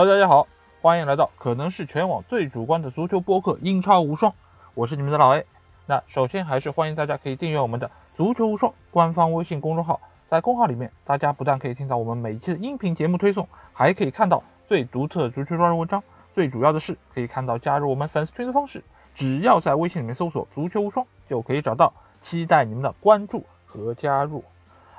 Hello，大家好，欢迎来到可能是全网最主观的足球播客《英超无双》，我是你们的老 A。那首先还是欢迎大家可以订阅我们的“足球无双”官方微信公众号，在公号里面，大家不但可以听到我们每一期的音频节目推送，还可以看到最独特足球专业文章。最主要的是，可以看到加入我们粉丝群的方式，只要在微信里面搜索“足球无双”就可以找到。期待你们的关注和加入。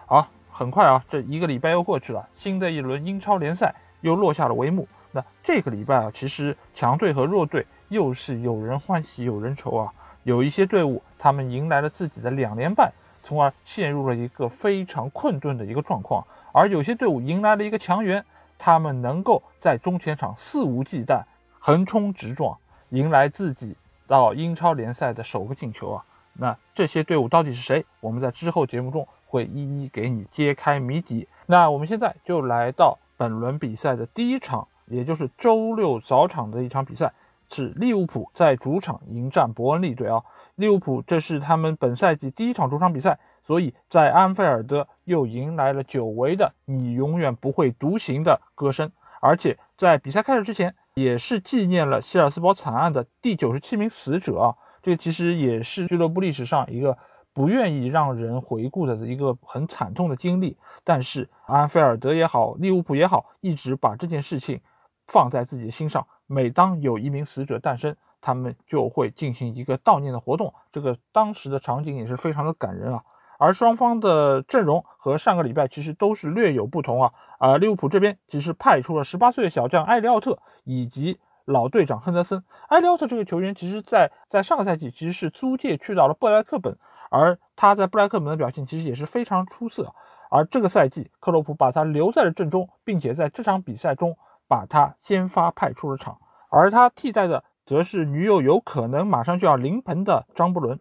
好，很快啊，这一个礼拜又过去了，新的一轮英超联赛。又落下了帷幕。那这个礼拜啊，其实强队和弱队又是有人欢喜有人愁啊。有一些队伍他们迎来了自己的两连败，从而陷入了一个非常困顿的一个状况；而有些队伍迎来了一个强援，他们能够在中前场肆无忌惮、横冲直撞，迎来自己到英超联赛的首个进球啊。那这些队伍到底是谁？我们在之后节目中会一一给你揭开谜底。那我们现在就来到。本轮比赛的第一场，也就是周六早场的一场比赛，是利物浦在主场迎战伯恩利队啊。利物浦这是他们本赛季第一场主场比赛，所以在安菲尔德又迎来了久违的“你永远不会独行”的歌声。而且在比赛开始之前，也是纪念了希尔斯堡惨案的第九十七名死者啊。这其实也是俱乐部历史上一个。不愿意让人回顾的一个很惨痛的经历，但是安菲尔德也好，利物浦也好，一直把这件事情放在自己的心上。每当有一名死者诞生，他们就会进行一个悼念的活动。这个当时的场景也是非常的感人啊。而双方的阵容和上个礼拜其实都是略有不同啊。啊，利物浦这边其实派出了十八岁的小将埃里奥特以及老队长亨德森。埃里奥特这个球员，其实在在上个赛季其实是租借去到了布莱克本。而他在布莱克门的表现其实也是非常出色，而这个赛季克洛普把他留在了阵中，并且在这场比赛中把他先发派出了场，而他替代的则是女友有可能马上就要临盆的张伯伦，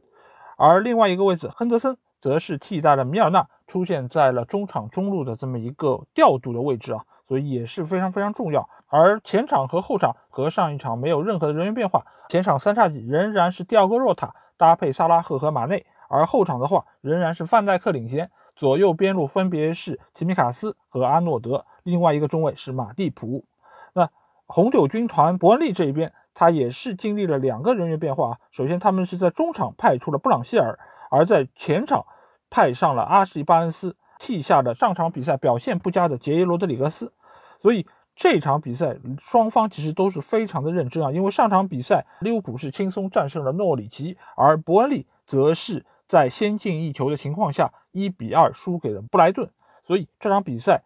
而另外一个位置亨德森则是替代了米尔纳出现在了中场中路的这么一个调度的位置啊，所以也是非常非常重要。而前场和后场和上一场没有任何的人员变化，前场三叉戟仍然是第二个若塔搭配萨拉赫和马内。而后场的话，仍然是范戴克领先，左右边路分别是齐米卡斯和阿诺德，另外一个中卫是马蒂普。那红酒军团伯恩利这一边，他也是经历了两个人员变化啊。首先，他们是在中场派出了布朗希尔，而在前场派上了阿什利巴恩斯，替下了上场比赛表现不佳的杰伊罗德里格斯。所以这场比赛双方其实都是非常的认真啊，因为上场比赛利物浦是轻松战胜了诺里奇，而伯恩利则是。在先进一球的情况下，一比二输给了布莱顿，所以这场比赛，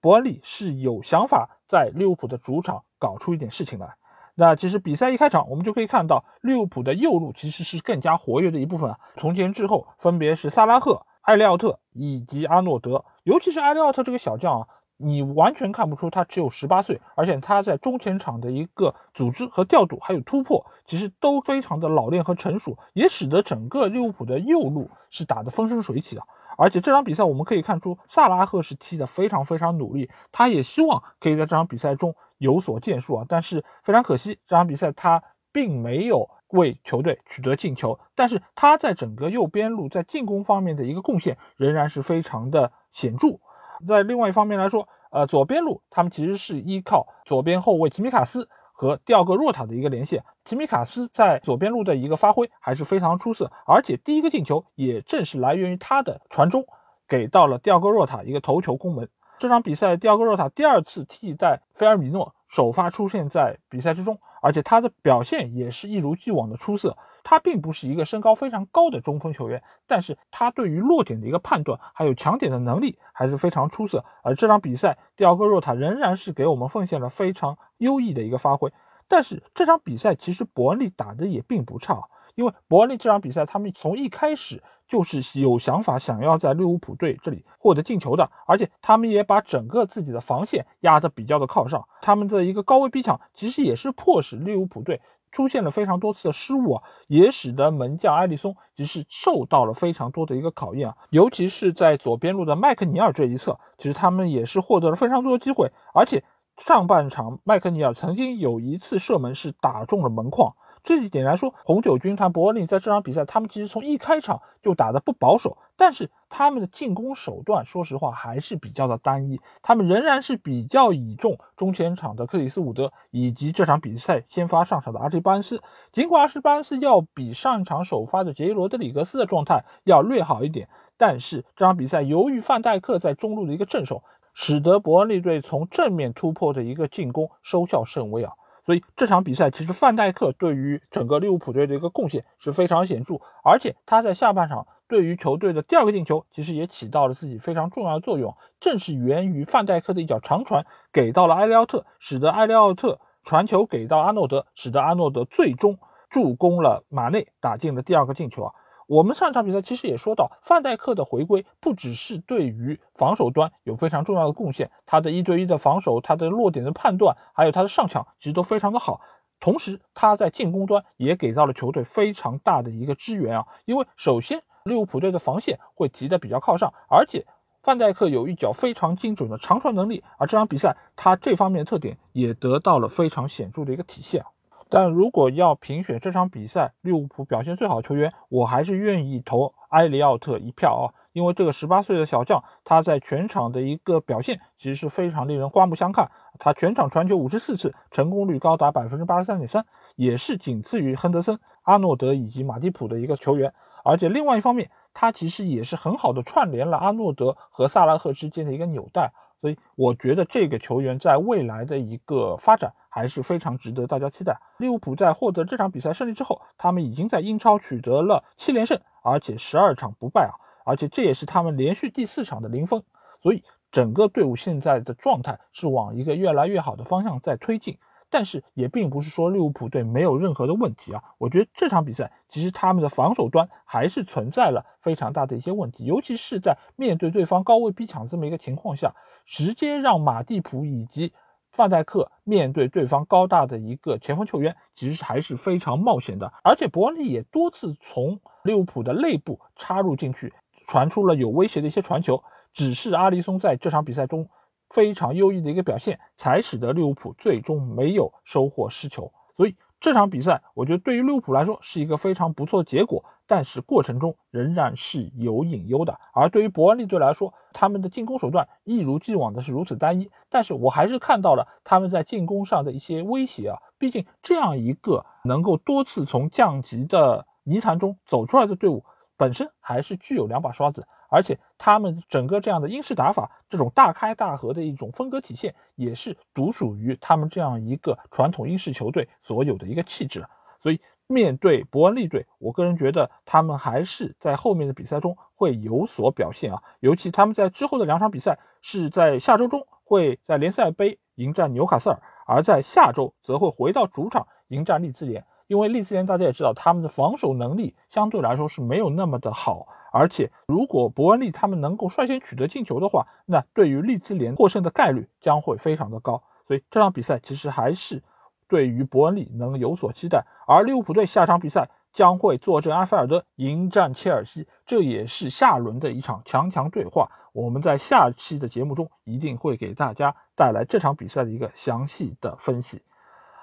伯恩利是有想法在利物浦的主场搞出一点事情来。那其实比赛一开场，我们就可以看到利物浦的右路其实是更加活跃的一部分啊。从前至后，分别是萨拉赫、埃利奥特以及阿诺德，尤其是埃利奥特这个小将啊。你完全看不出他只有十八岁，而且他在中前场的一个组织和调度，还有突破，其实都非常的老练和成熟，也使得整个利物浦的右路是打得风生水起的。而且这场比赛我们可以看出，萨拉赫是踢得非常非常努力，他也希望可以在这场比赛中有所建树啊。但是非常可惜，这场比赛他并没有为球队取得进球，但是他在整个右边路在进攻方面的一个贡献仍然是非常的显著。在另外一方面来说，呃，左边路他们其实是依靠左边后卫齐米卡斯和第二个若塔的一个连线。齐米卡斯在左边路的一个发挥还是非常出色，而且第一个进球也正是来源于他的传中，给到了第二个若塔一个头球攻门。这场比赛，第二个若塔第二次替代菲尔米诺首发出现在比赛之中，而且他的表现也是一如既往的出色。他并不是一个身高非常高的中锋球员，但是他对于落点的一个判断，还有抢点的能力还是非常出色。而这场比赛，第二个若塔仍然是给我们奉献了非常优异的一个发挥。但是这场比赛其实伯恩利打的也并不差，因为伯恩利这场比赛他们从一开始就是有想法想要在利物浦队这里获得进球的，而且他们也把整个自己的防线压得比较的靠上，他们的一个高位逼抢其实也是迫使利物浦队。出现了非常多次的失误啊，也使得门将埃里松其实受到了非常多的一个考验啊，尤其是在左边路的麦克尼尔这一侧，其实他们也是获得了非常多的机会，而且上半场麦克尼尔曾经有一次射门是打中了门框，这一点来说，红酒军团伯恩利在这场比赛，他们其实从一开场就打得不保守，但是他们的进攻手段，说实话还是比较的单一。他们仍然是比较倚重中前场的克里斯伍德以及这场比赛先发上场的阿什巴恩斯。尽管阿什巴恩斯要比上一场首发的杰伊罗德里格斯的状态要略好一点，但是这场比赛由于范戴克在中路的一个镇守，使得伯恩利队从正面突破的一个进攻收效甚微啊。所以这场比赛其实范戴克对于整个利物浦队的一个贡献是非常显著，而且他在下半场对于球队的第二个进球其实也起到了自己非常重要的作用，正是源于范戴克的一脚长传给到了埃利奥特，使得埃利奥特传球给到阿诺德，使得阿诺德最终助攻了马内打进了第二个进球啊。我们上一场比赛其实也说到，范戴克的回归不只是对于防守端有非常重要的贡献，他的一对一的防守，他的落点的判断，还有他的上抢，其实都非常的好。同时，他在进攻端也给到了球队非常大的一个支援啊。因为首先利物浦队的防线会提的比较靠上，而且范戴克有一脚非常精准的长传能力，而这场比赛他这方面的特点也得到了非常显著的一个体现。但如果要评选这场比赛利物浦表现最好球员，我还是愿意投埃里奥特一票啊！因为这个十八岁的小将，他在全场的一个表现其实是非常令人刮目相看。他全场传球五十四次，成功率高达百分之八十三点三，也是仅次于亨德森、阿诺德以及马蒂普的一个球员。而且另外一方面，他其实也是很好的串联了阿诺德和萨拉赫之间的一个纽带。所以我觉得这个球员在未来的一个发展还是非常值得大家期待。利物浦在获得这场比赛胜利之后，他们已经在英超取得了七连胜，而且十二场不败啊！而且这也是他们连续第四场的零封，所以整个队伍现在的状态是往一个越来越好的方向在推进。但是也并不是说利物浦队没有任何的问题啊，我觉得这场比赛其实他们的防守端还是存在了非常大的一些问题，尤其是在面对对方高位逼抢这么一个情况下，直接让马蒂普以及范戴克面对对方高大的一个前锋球员，其实还是非常冒险的。而且伯恩利也多次从利物浦的内部插入进去，传出了有威胁的一些传球，只是阿里松在这场比赛中。非常优异的一个表现，才使得利物浦最终没有收获失球。所以这场比赛，我觉得对于利物浦来说是一个非常不错的结果，但是过程中仍然是有隐忧的。而对于伯恩利队来说，他们的进攻手段一如既往的是如此单一，但是我还是看到了他们在进攻上的一些威胁啊。毕竟这样一个能够多次从降级的泥潭中走出来的队伍，本身还是具有两把刷子。而且他们整个这样的英式打法，这种大开大合的一种风格体现，也是独属于他们这样一个传统英式球队所有的一个气质。所以面对伯恩利队，我个人觉得他们还是在后面的比赛中会有所表现啊。尤其他们在之后的两场比赛是在下周中会在联赛杯迎战纽卡斯尔，而在下周则会回到主场迎战利兹联。因为利兹联大家也知道，他们的防守能力相对来说是没有那么的好。而且，如果伯恩利他们能够率先取得进球的话，那对于利兹联获胜的概率将会非常的高。所以这场比赛其实还是对于伯恩利能有所期待。而利物浦队下场比赛将会坐镇安菲尔德迎战切尔西，这也是下轮的一场强强对话。我们在下期的节目中一定会给大家带来这场比赛的一个详细的分析。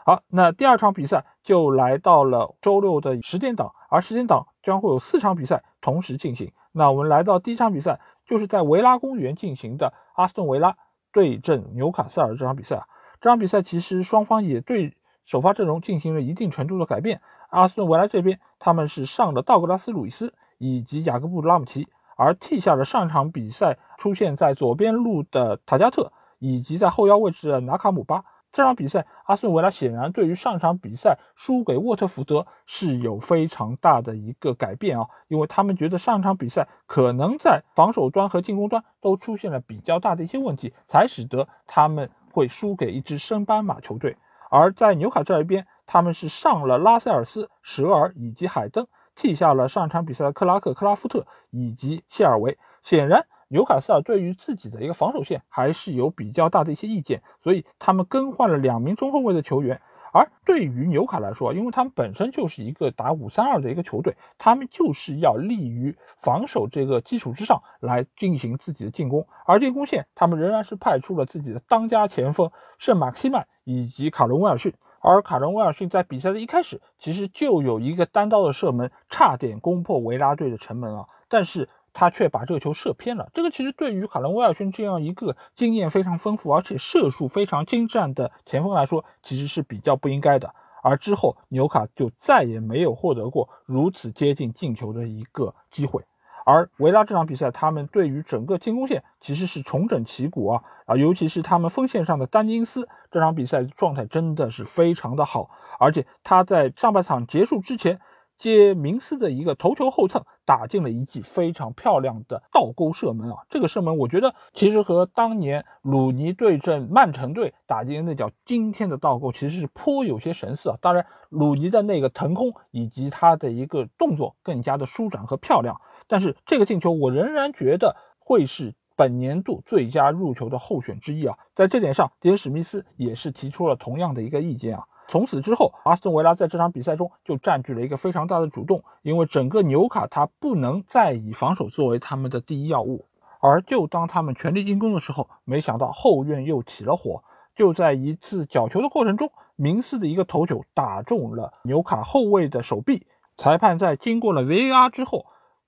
好，那第二场比赛就来到了周六的十点档，而十点档将会有四场比赛同时进行。那我们来到第一场比赛，就是在维拉公园进行的阿斯顿维拉对阵纽卡斯尔这场比赛啊。这场比赛其实双方也对首发阵容进行了一定程度的改变。阿斯顿维拉这边他们是上了道格拉斯·鲁伊斯以及雅各布·拉姆齐，而替下了上场比赛出现在左边路的塔加特以及在后腰位置的纳卡姆巴。这场比赛，阿斯顿维拉显然对于上场比赛输给沃特福德是有非常大的一个改变啊，因为他们觉得上场比赛可能在防守端和进攻端都出现了比较大的一些问题，才使得他们会输给一支升班马球队。而在纽卡这一边，他们是上了拉塞尔斯、舍尔以及海登，替下了上场比赛的克拉克、克拉夫特以及谢尔维。显然。纽卡斯尔对于自己的一个防守线还是有比较大的一些意见，所以他们更换了两名中后卫的球员。而对于纽卡来说，因为他们本身就是一个打五三二的一个球队，他们就是要立于防守这个基础之上来进行自己的进攻。而进攻线，他们仍然是派出了自己的当家前锋圣马克西曼以及卡伦威尔逊。而卡伦威尔逊在比赛的一开始，其实就有一个单刀的射门，差点攻破维拉队的城门啊，但是他却把这个球射偏了。这个其实对于卡伦威尔逊这样一个经验非常丰富，而且射术非常精湛的前锋来说，其实是比较不应该的。而之后纽卡就再也没有获得过如此接近进球的一个机会。而维拉这场比赛，他们对于整个进攻线其实是重整旗鼓啊啊，尤其是他们锋线上的丹金斯，这场比赛状态真的是非常的好，而且他在上半场结束之前。接明斯的一个头球后蹭，打进了一记非常漂亮的倒钩射门啊！这个射门，我觉得其实和当年鲁尼对阵曼城队打进那脚惊天的倒钩，其实是颇有些神似啊。当然，鲁尼的那个腾空以及他的一个动作更加的舒展和漂亮，但是这个进球，我仍然觉得会是本年度最佳入球的候选之一啊！在这点上，迪恩史密斯也是提出了同样的一个意见啊。从此之后，阿斯顿维拉在这场比赛中就占据了一个非常大的主动，因为整个纽卡他不能再以防守作为他们的第一要务。而就当他们全力进攻的时候，没想到后院又起了火。就在一次角球的过程中，明斯的一个头球打中了纽卡后卫的手臂，裁判在经过了 VAR 之后。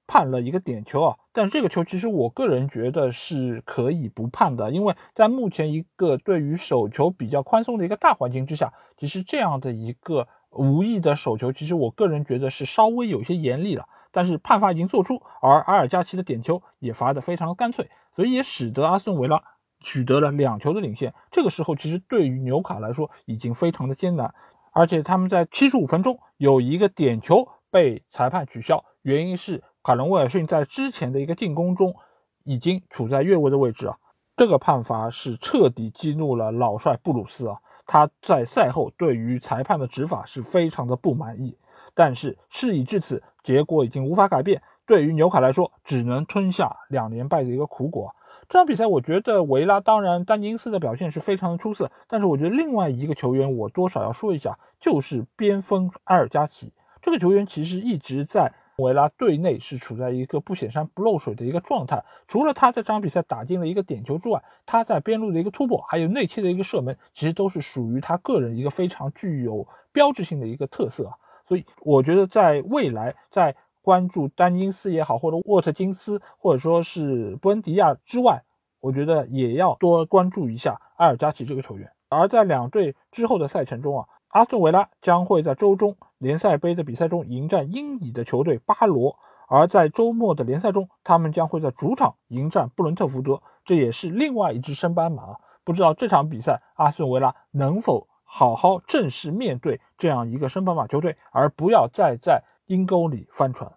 判了一个点球啊，但是这个球其实我个人觉得是可以不判的，因为在目前一个对于手球比较宽松的一个大环境之下，其实这样的一个无意的手球，其实我个人觉得是稍微有些严厉了。但是判罚已经做出，而阿尔加奇的点球也罚得非常的干脆，所以也使得阿斯顿维拉取得了两球的领先。这个时候其实对于纽卡来说已经非常的艰难，而且他们在七十五分钟有一个点球被裁判取消，原因是。卡伦威尔逊在之前的一个进攻中已经处在越位的位置啊，这个判罚是彻底激怒了老帅布鲁斯啊，他在赛后对于裁判的执法是非常的不满意。但是事已至此，结果已经无法改变，对于纽卡来说，只能吞下两连败的一个苦果。这场比赛，我觉得维拉当然丹尼斯的表现是非常的出色，但是我觉得另外一个球员我多少要说一下，就是边锋埃尔加奇这个球员，其实一直在。维拉队内是处在一个不显山不漏水的一个状态，除了他在这场比赛打进了一个点球之外，他在边路的一个突破，还有内切的一个射门，其实都是属于他个人一个非常具有标志性的一个特色啊。所以我觉得在未来，在关注丹金斯也好，或者沃特金斯，或者说是布恩迪亚之外，我觉得也要多关注一下埃尔加奇这个球员。而在两队之后的赛程中啊。阿斯顿维拉将会在周中联赛杯的比赛中迎战英乙的球队巴罗，而在周末的联赛中，他们将会在主场迎战布伦特福德，这也是另外一支升班马。不知道这场比赛阿斯顿维拉能否好好正式面对这样一个升班马球队，而不要再在阴沟里翻船。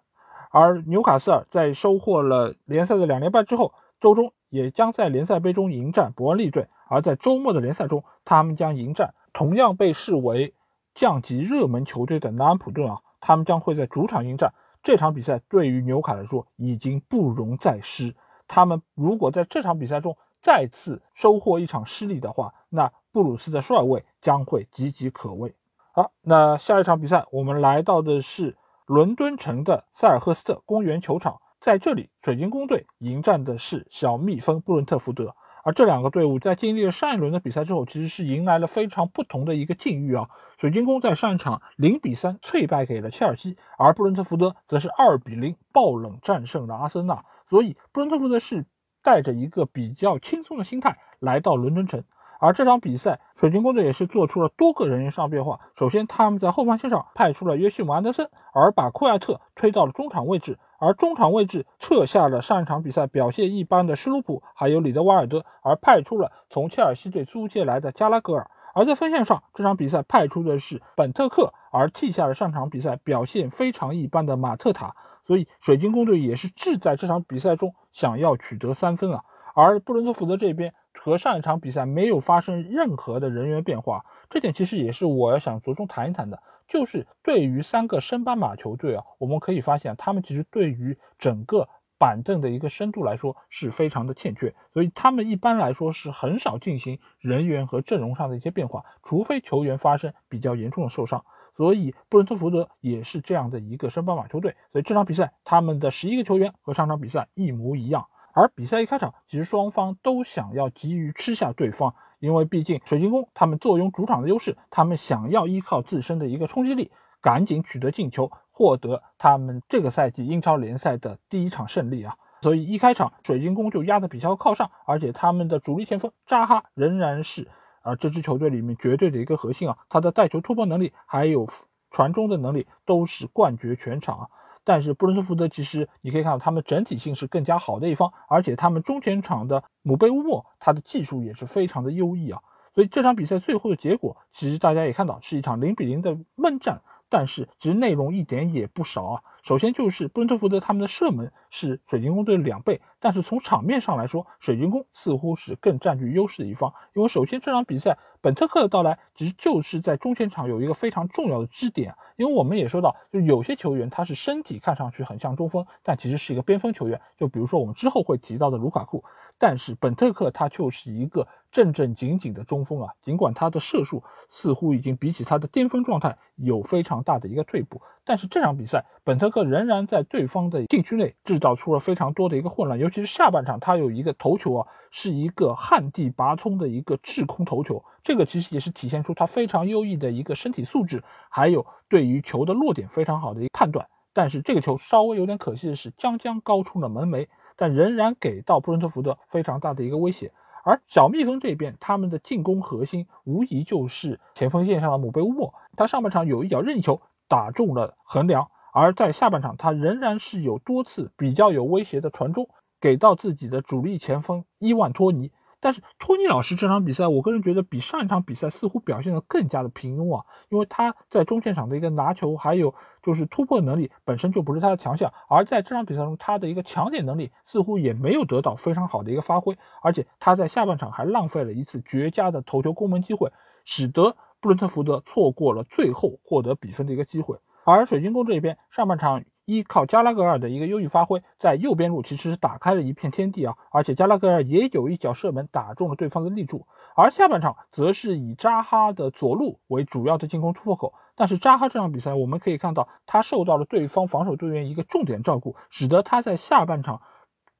而纽卡斯尔在收获了联赛的两连败之后，周中也将在联赛杯中迎战伯恩利队，而在周末的联赛中，他们将迎战。同样被视为降级热门球队的南安普顿啊，他们将会在主场迎战。这场比赛对于纽卡来说已经不容再失。他们如果在这场比赛中再次收获一场失利的话，那布鲁斯的帅位将会岌岌可危。好，那下一场比赛我们来到的是伦敦城的塞尔赫斯特公园球场，在这里，水晶宫队迎战的是小蜜蜂布伦特福德。而这两个队伍在经历了上一轮的比赛之后，其实是迎来了非常不同的一个境遇啊。水晶宫在上一场零比三脆败给了切尔西，而布伦特福德则是二比零爆冷战胜了阿森纳。所以布伦特福德是带着一个比较轻松的心态来到伦敦城。而这场比赛，水晶宫队也是做出了多个人员上变化。首先，他们在后防线上派出了约西姆安德森，而把库亚特推到了中场位置。而中场位置撤下了上一场比赛表现一般的施鲁普，还有里德瓦尔德，而派出了从切尔西队租借来的加拉格尔。而在锋线上，这场比赛派出的是本特克，而替下了上场比赛表现非常一般的马特塔。所以，水晶宫队也是志在这场比赛中想要取得三分啊。而布伦特福德这边和上一场比赛没有发生任何的人员变化，这点其实也是我要想着重谈一谈的。就是对于三个升班马球队啊，我们可以发现，他们其实对于整个板凳的一个深度来说是非常的欠缺，所以他们一般来说是很少进行人员和阵容上的一些变化，除非球员发生比较严重的受伤。所以布伦特福德也是这样的一个升班马球队，所以这场比赛他们的十一个球员和上场比赛一模一样。而比赛一开场，其实双方都想要急于吃下对方。因为毕竟水晶宫他们坐拥主场的优势，他们想要依靠自身的一个冲击力，赶紧取得进球，获得他们这个赛季英超联赛的第一场胜利啊。所以一开场水晶宫就压得比较靠上，而且他们的主力前锋扎哈仍然是啊这支球队里面绝对的一个核心啊，他的带球突破能力还有传中的能力都是冠绝全场啊。但是布伦特福德其实你可以看到他们整体性是更加好的一方，而且他们中前场的姆贝乌莫他的技术也是非常的优异啊。所以这场比赛最后的结果其实大家也看到是一场零比零的闷战。但是其实内容一点也不少啊。首先就是布伦特福德他们的射门是水晶宫队的两倍，但是从场面上来说，水晶宫似乎是更占据优势的一方。因为首先这场比赛本特克的到来其实就是在中前场有一个非常重要的支点。因为我们也说到，就有些球员他是身体看上去很像中锋，但其实是一个边锋球员。就比如说我们之后会提到的卢卡库，但是本特克他就是一个。正正经经的中锋啊，尽管他的射术似乎已经比起他的巅峰状态有非常大的一个退步，但是这场比赛本特克仍然在对方的禁区内制造出了非常多的一个混乱，尤是下半场他有一个头球啊，是一个旱地拔葱的一个制空头球，这个其实也是体现出他非常优异的一个身体素质，还有对于球的落点非常好的一个判断。但是这个球稍微有点可惜的是，将将高出了门楣，但仍然给到布伦特福德非常大的一个威胁。而小蜜蜂这边，他们的进攻核心无疑就是前锋线上的姆贝乌莫。他上半场有一脚任意球打中了横梁，而在下半场他仍然是有多次比较有威胁的传中给到自己的主力前锋伊万托尼。但是托尼老师这场比赛，我个人觉得比上一场比赛似乎表现的更加的平庸啊，因为他在中线场的一个拿球，还有就是突破能力本身就不是他的强项，而在这场比赛中，他的一个抢点能力似乎也没有得到非常好的一个发挥，而且他在下半场还浪费了一次绝佳的头球攻门机会，使得布伦特福德错过了最后获得比分的一个机会，而水晶宫这边上半场。依靠加拉格尔的一个优异发挥，在右边路其实是打开了一片天地啊！而且加拉格尔也有一脚射门打中了对方的立柱。而下半场则是以扎哈的左路为主要的进攻突破口，但是扎哈这场比赛我们可以看到，他受到了对方防守队员一个重点照顾，使得他在下半场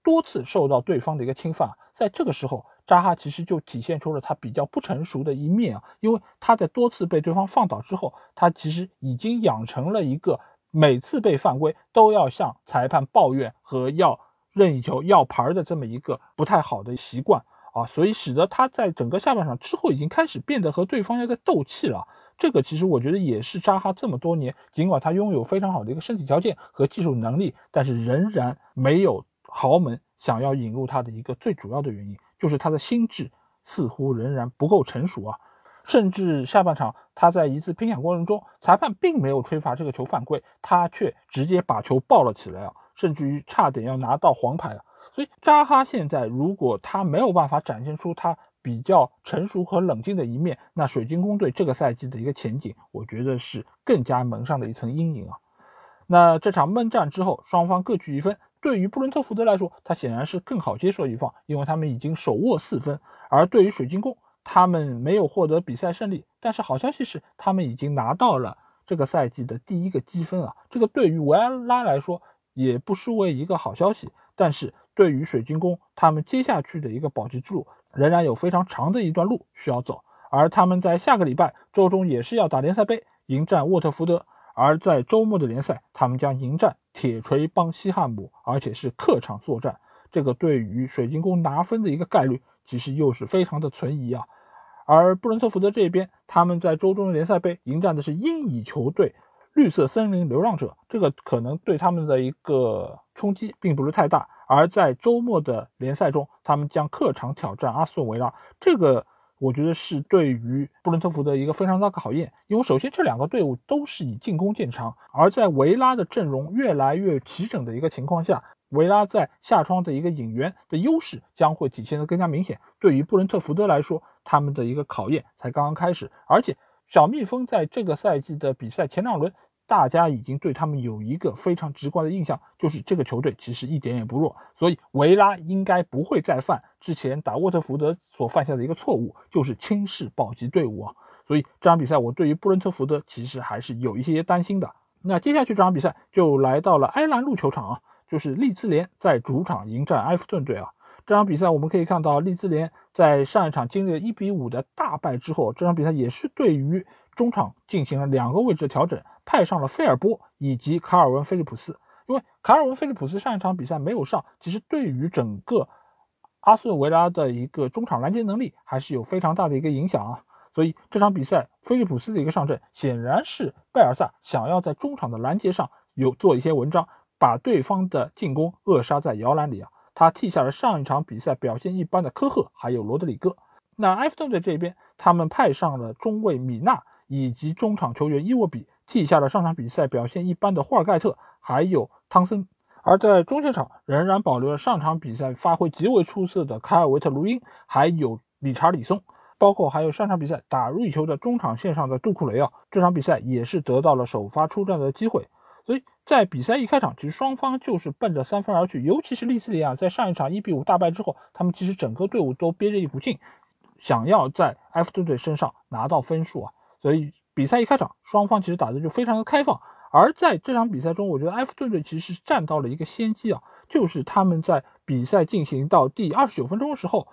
多次受到对方的一个侵犯。在这个时候，扎哈其实就体现出了他比较不成熟的一面啊！因为他在多次被对方放倒之后，他其实已经养成了一个。每次被犯规都要向裁判抱怨和要任意球要牌的这么一个不太好的习惯啊，所以使得他在整个下半场之后已经开始变得和对方要在斗气了。这个其实我觉得也是扎哈这么多年，尽管他拥有非常好的一个身体条件和技术能力，但是仍然没有豪门想要引入他的一个最主要的原因，就是他的心智似乎仍然不够成熟啊。甚至下半场，他在一次拼抢过程中，裁判并没有吹罚这个球犯规，他却直接把球抱了起来啊，甚至于差点要拿到黄牌啊。所以扎哈现在如果他没有办法展现出他比较成熟和冷静的一面，那水晶宫队这个赛季的一个前景，我觉得是更加蒙上了一层阴影啊。那这场闷战之后，双方各取一分，对于布伦特福德来说，他显然是更好接受一方，因为他们已经手握四分，而对于水晶宫。他们没有获得比赛胜利，但是好消息是，他们已经拿到了这个赛季的第一个积分啊！这个对于维埃拉来说也不失为一个好消息。但是对于水晶宫，他们接下去的一个保级之路仍然有非常长的一段路需要走。而他们在下个礼拜周中也是要打联赛杯，迎战沃特福德；而在周末的联赛，他们将迎战铁锤帮西汉姆，而且是客场作战。这个对于水晶宫拿分的一个概率。其实又是非常的存疑啊，而布伦特福德这边，他们在周中的联赛杯迎战的是英乙球队绿色森林流浪者，这个可能对他们的一个冲击并不是太大。而在周末的联赛中，他们将客场挑战阿斯顿维拉，这个我觉得是对于布伦特福德一个非常大的考验，因为首先这两个队伍都是以进攻见长，而在维拉的阵容越来越齐整的一个情况下。维拉在下窗的一个引援的优势将会体现的更加明显。对于布伦特福德来说，他们的一个考验才刚刚开始。而且小蜜蜂在这个赛季的比赛前两轮，大家已经对他们有一个非常直观的印象，就是这个球队其实一点也不弱。所以维拉应该不会再犯之前打沃特福德所犯下的一个错误，就是轻视保级队伍啊。所以这场比赛我对于布伦特福德其实还是有一些担心的。那接下去这场比赛就来到了埃兰路球场啊。就是利兹联在主场迎战埃弗顿队啊，这场比赛我们可以看到，利兹联在上一场经历了一比五的大败之后，这场比赛也是对于中场进行了两个位置的调整，派上了菲尔波以及卡尔文·菲利普斯。因为卡尔文·菲利普斯上一场比赛没有上，其实对于整个阿斯顿维拉的一个中场拦截能力还是有非常大的一个影响啊。所以这场比赛菲利普斯的一个上阵，显然是贝尔萨想要在中场的拦截上有做一些文章，把对方的进攻扼杀在摇篮里啊。他替下了上一场比赛表现一般的科赫，还有罗德里戈。那埃弗顿队这边，他们派上了中卫米纳以及中场球员伊沃比，替下了上场比赛表现一般的霍尔盖特，还有汤森。而在中前场，仍然保留了上场比赛发挥极为出色的凯尔维特卢因，还有理查里松，包括还有上场比赛打入一球的中场线上的杜库雷啊。这场比赛也是得到了首发出战的机会。所以在比赛一开场，其实双方就是奔着三分而去。尤其是利兹联啊，在上一场一比五大败之后，他们其实整个队伍都憋着一股劲，想要在埃弗顿队身上拿到分数啊。所以比赛一开场，双方其实打的就非常的开放。而在这场比赛中，我觉得埃弗顿队其实是占到了一个先机啊，就是他们在比赛进行到第二十九分钟的时候，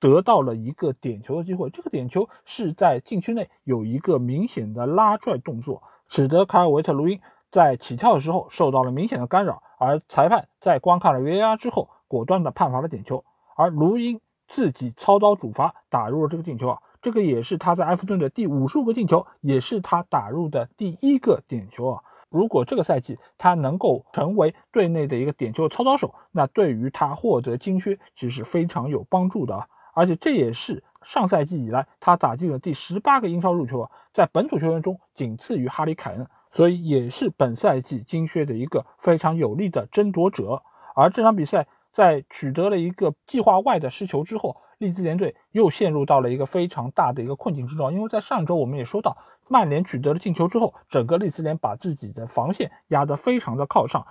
得到了一个点球的机会。这个点球是在禁区内有一个明显的拉拽动作，使得卡尔维特卢因。在起跳的时候受到了明显的干扰，而裁判在观看了 VAR 之后，果断的判罚了点球，而卢因自己操刀主罚打入了这个进球啊，这个也是他在埃弗顿的第五十五个进球，也是他打入的第一个点球啊。如果这个赛季他能够成为队内的一个点球操刀手，那对于他获得金靴其实是非常有帮助的啊，而且这也是上赛季以来他打进了第十八个英超入球啊，在本土球员中仅次于哈里凯恩。所以也是本赛季金靴的一个非常有力的争夺者。而这场比赛在取得了一个计划外的失球之后，利兹联队又陷入到了一个非常大的一个困境之中。因为在上周我们也说到，曼联取得了进球之后，整个利兹联把自己的防线压得非常的靠上，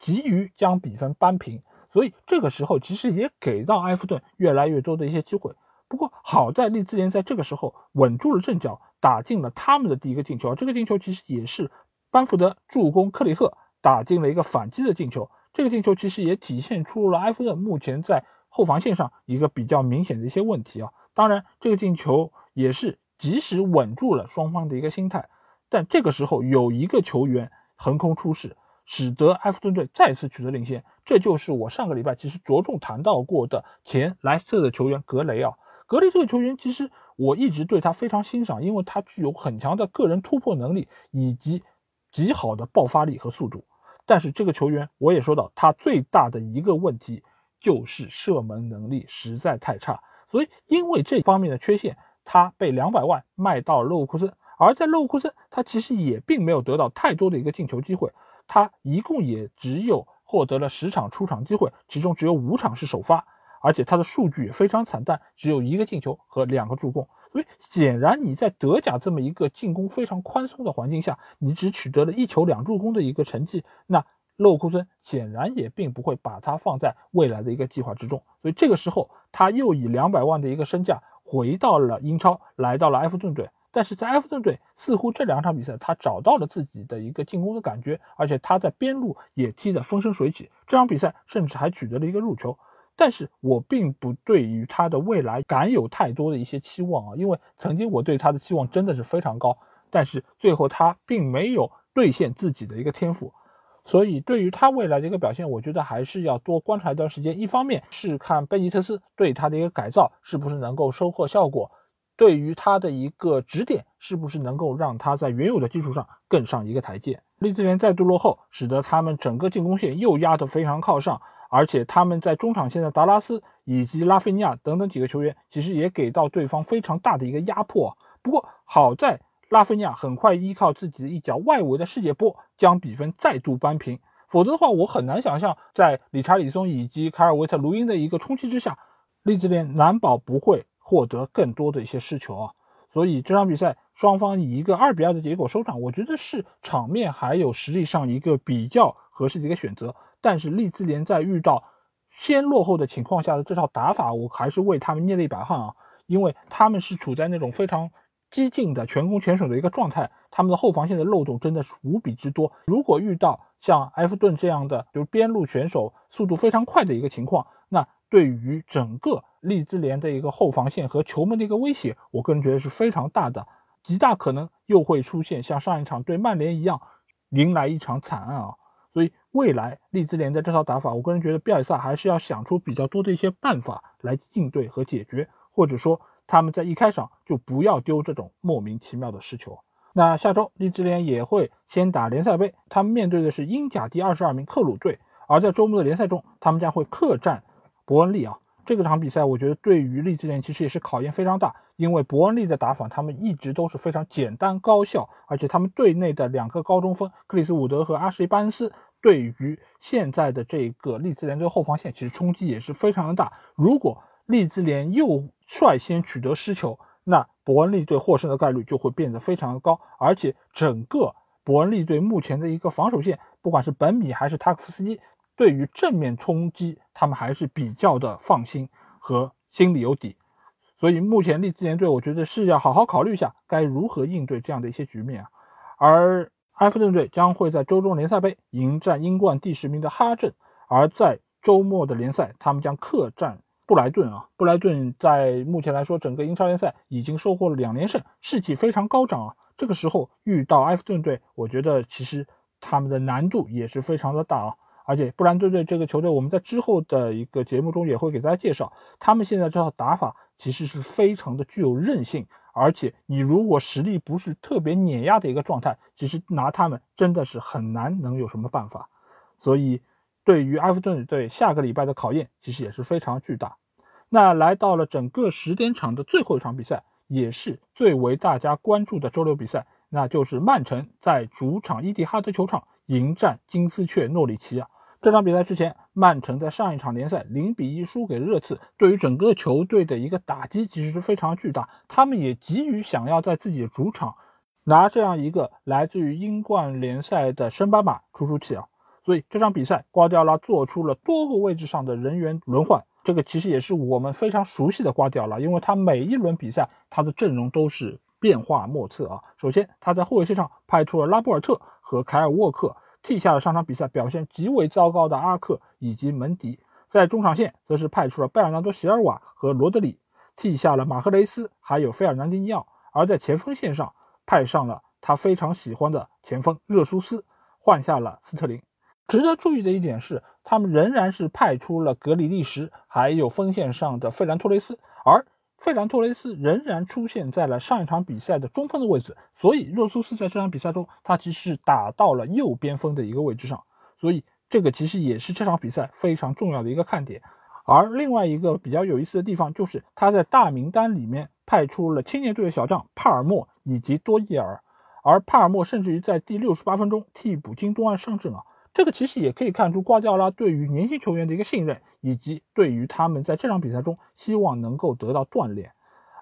急于将比分扳平。所以这个时候其实也给到埃弗顿越来越多的一些机会。不过好在利兹联在这个时候稳住了阵脚，打进了他们的第一个进球。这个进球其实也是。班福德助攻克里赫打进了一个反击的进球，这个进球其实也体现出了埃弗顿目前在后防线上一个比较明显的一些问题啊。当然，这个进球也是及时稳住了双方的一个心态，但这个时候有一个球员横空出世，使得埃弗顿队再次取得领先，这就是我上个礼拜其实着重谈到过的前莱斯特的球员格雷啊。格雷这个球员其实我一直对他非常欣赏，因为他具有很强的个人突破能力以及。极好的爆发力和速度，但是这个球员我也说到，他最大的一个问题就是射门能力实在太差，所以因为这方面的缺陷，他被两百万卖到了勒沃库森，而在勒沃库森，他其实也并没有得到太多的一个进球机会，他一共也只有获得了十场出场机会，其中只有五场是首发，而且他的数据也非常惨淡，只有一个进球和两个助攻。所以显然你在德甲这么一个进攻非常宽松的环境下，你只取得了一球两助攻的一个成绩，那勒库森显然也并不会把它放在未来的一个计划之中。所以这个时候他又以两百万的一个身价回到了英超，来到了埃弗顿队。但是在埃弗顿队似乎这两场比赛他找到了自己的一个进攻的感觉，而且他在边路也踢得风生水起。这场比赛甚至还取得了一个入球。但是我并不对于他的未来敢有太多的一些期望啊，因为曾经我对他的期望真的是非常高，但是最后他并没有兑现自己的一个天赋，所以对于他未来的一个表现，我觉得还是要多观察一段时间。一方面是看贝尼特斯对他的一个改造是不是能够收获效果，对于他的一个指点是不是能够让他在原有的基础上更上一个台阶。利兹联再度落后，使得他们整个进攻线又压得非常靠上。而且他们在中场线的达拉斯以及拉菲尼亚等等几个球员，其实也给到对方非常大的一个压迫。不过好在拉菲尼亚很快依靠自己的一脚外围的世界波，将比分再度扳平。否则的话，我很难想象在理查里松以及卡尔维特卢因的一个冲击之下，利兹联难保不会获得更多的一些失球啊。所以这场比赛双方以一个二比二的结果收场，我觉得是场面还有实力上一个比较合适的一个选择。但是利兹联在遇到先落后的情况下的这套打法，我还是为他们捏了一把汗啊！因为他们是处在那种非常激进的全攻全守的一个状态，他们的后防线的漏洞真的是无比之多。如果遇到像埃弗顿这样的就是边路选手速度非常快的一个情况，那对于整个利兹联的一个后防线和球门的一个威胁，我个人觉得是非常大的，极大可能又会出现像上一场对曼联一样，迎来一场惨案啊！所以未来利兹联的这套打法，我个人觉得比尔萨还是要想出比较多的一些办法来应对和解决，或者说他们在一开场就不要丢这种莫名其妙的失球。那下周利兹联也会先打联赛杯，他们面对的是英甲第二十二名克鲁队，而在周末的联赛中，他们将会客战伯恩利啊。这个场比赛我觉得对于利兹联其实也是考验非常大，因为伯恩利的打法他们一直都是非常简单高效，而且他们队内的两个高中锋克里斯伍德和阿什利巴恩斯。对于现在的这个利兹联队后防线，其实冲击也是非常的大。如果利兹联又率先取得失球，那伯恩利队获胜的概率就会变得非常的高。而且整个伯恩利队目前的一个防守线，不管是本米还是塔克夫斯基，对于正面冲击，他们还是比较的放心和心里有底。所以目前利兹联队，我觉得是要好好考虑一下该如何应对这样的一些局面啊。而埃弗顿队将会在周中联赛杯迎战英冠第十名的哈镇，而在周末的联赛，他们将客战布莱顿啊。布莱顿在目前来说，整个英超联赛已经收获了两连胜，士气非常高涨啊。这个时候遇到埃弗顿队，我觉得其实他们的难度也是非常的大啊。而且布兰顿队这个球队，我们在之后的一个节目中也会给大家介绍，他们现在这套打法其实是非常的具有韧性。而且你如果实力不是特别碾压的一个状态，其实拿他们真的是很难能有什么办法。所以，对于埃弗顿队下个礼拜的考验，其实也是非常巨大。那来到了整个十点场的最后一场比赛，也是最为大家关注的周六比赛，那就是曼城在主场伊蒂哈德球场迎战金丝雀诺里奇啊。这场比赛之前，曼城在上一场联赛零比一输给热刺，对于整个球队的一个打击其实是非常巨大。他们也急于想要在自己的主场拿这样一个来自于英冠联赛的升班马出出气啊。所以这场比赛，瓜迪奥拉做出了多个位置上的人员轮换，这个其实也是我们非常熟悉的瓜迪奥拉，因为他每一轮比赛他的阵容都是变化莫测啊。首先，他在后卫线上派出了拉波尔特和凯尔沃克。替下了上场比赛表现极为糟糕的阿克以及门迪，在中场线则是派出了贝尔纳多·席尔瓦和罗德里，替下了马赫雷斯还有费尔南迪尼奥，而在前锋线上派上了他非常喜欢的前锋热苏斯，换下了斯特林。值得注意的一点是，他们仍然是派出了格里利什，还有锋线上的费兰托雷斯，而。费兰托雷斯仍然出现在了上一场比赛的中锋的位置，所以热苏斯在这场比赛中，他其实是打到了右边锋的一个位置上，所以这个其实也是这场比赛非常重要的一个看点。而另外一个比较有意思的地方，就是他在大名单里面派出了青年队的小将帕尔默以及多伊尔，而帕尔默甚至于在第六十八分钟替补金东安上阵啊。这个其实也可以看出瓜迪奥拉对于年轻球员的一个信任，以及对于他们在这场比赛中希望能够得到锻炼。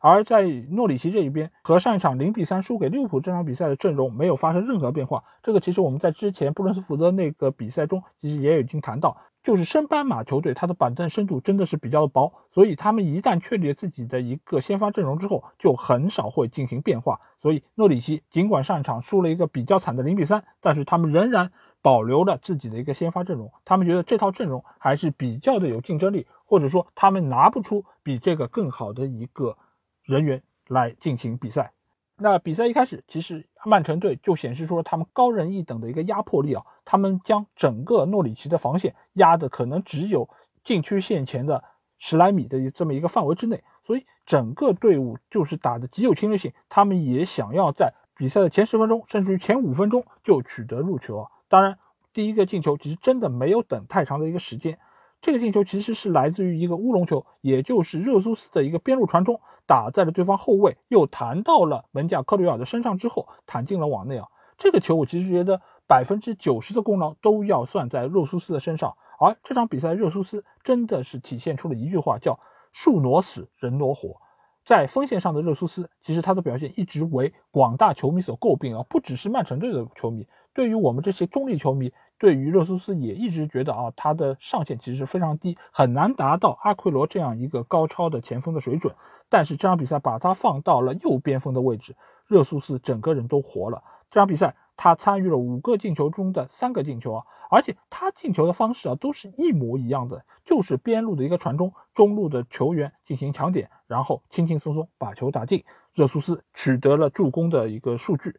而在诺里奇这一边，和上一场零比三输给利物浦这场比赛的阵容没有发生任何变化。这个其实我们在之前布伦斯福德那个比赛中其实也已经谈到，就是升班马球队他的板凳深度真的是比较的薄，所以他们一旦确立了自己的一个先发阵容之后，就很少会进行变化。所以诺里奇尽管上一场输了一个比较惨的零比三，但是他们仍然。保留了自己的一个先发阵容，他们觉得这套阵容还是比较的有竞争力，或者说他们拿不出比这个更好的一个人员来进行比赛。那比赛一开始，其实曼城队就显示出了他们高人一等的一个压迫力啊，他们将整个诺里奇的防线压的可能只有禁区线前的十来米的这么一个范围之内，所以整个队伍就是打的极有侵略性，他们也想要在比赛的前十分钟，甚至于前五分钟就取得入球啊。当然，第一个进球其实真的没有等太长的一个时间。这个进球其实是来自于一个乌龙球，也就是热苏斯的一个边路传中，打在了对方后卫，又弹到了门将科里尔的身上之后，弹进了网内啊。这个球我其实觉得百分之九十的功劳都要算在热苏斯的身上。而这场比赛，热苏斯真的是体现出了一句话，叫“树挪死，人挪活”。在锋线上的热苏斯，其实他的表现一直为广大球迷所诟病啊，不只是曼城队的球迷。对于我们这些中立球迷，对于热苏斯也一直觉得啊，他的上限其实是非常低，很难达到阿奎罗这样一个高超的前锋的水准。但是这场比赛把他放到了右边锋的位置，热苏斯整个人都活了。这场比赛他参与了五个进球中的三个进球啊，而且他进球的方式啊都是一模一样的，就是边路的一个传中，中路的球员进行抢点，然后轻轻松松把球打进，热苏斯取得了助攻的一个数据。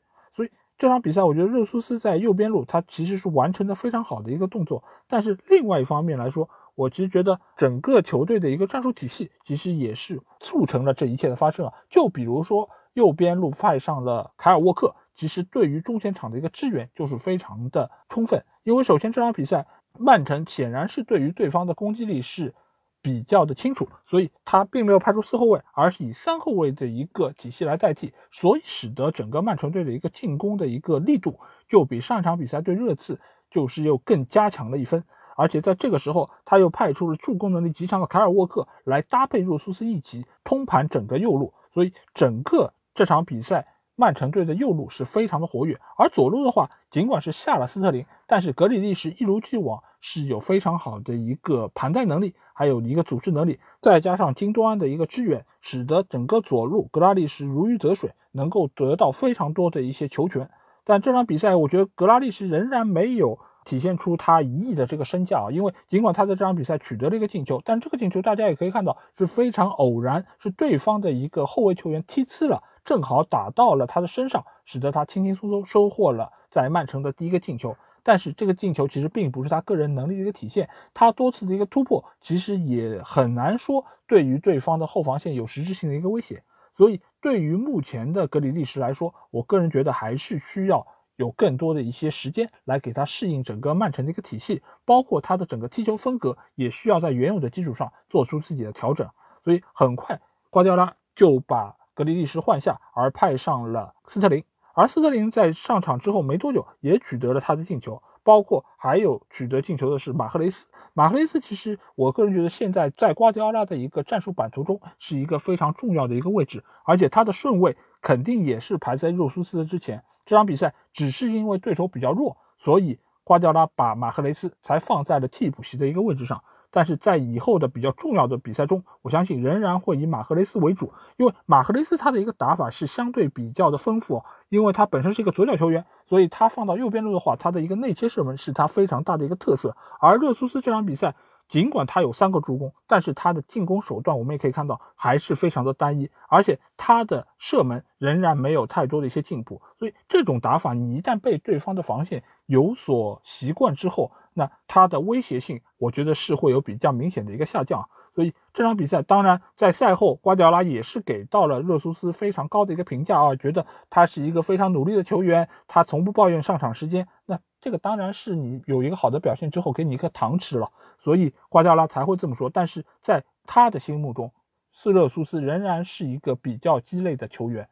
这场比赛，我觉得热苏斯在右边路他其实是完成的非常好的一个动作。但是另外一方面来说，我其实觉得整个球队的一个战术体系其实也是促成了这一切的发生啊。就比如说右边路派上了凯尔沃克。其实对于中前场的一个支援就是非常的充分，因为首先这场比赛曼城显然是对于对方的攻击力是比较的清楚，所以他并没有派出四后卫，而是以三后卫的一个体系来代替，所以使得整个曼城队的一个进攻的一个力度就比上场比赛对热刺就是又更加强了一分，而且在这个时候他又派出了助攻能力极强的凯尔沃克来搭配若苏斯一起通盘整个右路，所以整个这场比赛。曼城队的右路是非常的活跃，而左路的话，尽管是下了斯特林，但是格里利什一如既往是有非常好的一个盘带能力，还有一个组织能力，再加上金多安的一个支援，使得整个左路格拉利什如鱼得水，能够得到非常多的一些球权。但这场比赛，我觉得格拉利什仍然没有体现出他一亿的这个身价啊，因为尽管他在这场比赛取得了一个进球，但这个进球大家也可以看到是非常偶然，是对方的一个后卫球员踢呲了。正好打到了他的身上，使得他轻轻松松收获了在曼城的第一个进球。但是这个进球其实并不是他个人能力的一个体现，他多次的一个突破其实也很难说对于对方的后防线有实质性的一个威胁。所以对于目前的格里利什来说，我个人觉得还是需要有更多的一些时间来给他适应整个曼城的一个体系，包括他的整个踢球风格也需要在原有的基础上做出自己的调整。所以很快瓜迪奥拉就把。格里利什换下，而派上了斯特林，而斯特林在上场之后没多久也取得了他的进球，包括还有取得进球的是马赫雷斯。马赫雷斯其实我个人觉得现在在瓜迪奥拉的一个战术版图中是一个非常重要的一个位置，而且他的顺位肯定也是排在若苏斯之前。这场比赛只是因为对手比较弱，所以瓜迪奥拉把马赫雷斯才放在了替补席的一个位置上。但是在以后的比较重要的比赛中，我相信仍然会以马赫雷斯为主，因为马赫雷斯他的一个打法是相对比较的丰富，因为他本身是一个左脚球员，所以他放到右边路的话，他的一个内切射门是他非常大的一个特色。而热苏斯这场比赛。尽管他有三个助攻，但是他的进攻手段我们也可以看到还是非常的单一，而且他的射门仍然没有太多的一些进步。所以这种打法，你一旦被对方的防线有所习惯之后，那他的威胁性，我觉得是会有比较明显的一个下降。所以这场比赛，当然在赛后，瓜迪奥拉也是给到了热苏斯非常高的一个评价啊，觉得他是一个非常努力的球员，他从不抱怨上场时间。那这个当然是你有一个好的表现之后，给你一颗糖吃了，所以瓜迪奥拉才会这么说。但是在他的心目中，斯热苏斯仍然是一个比较鸡肋的球员，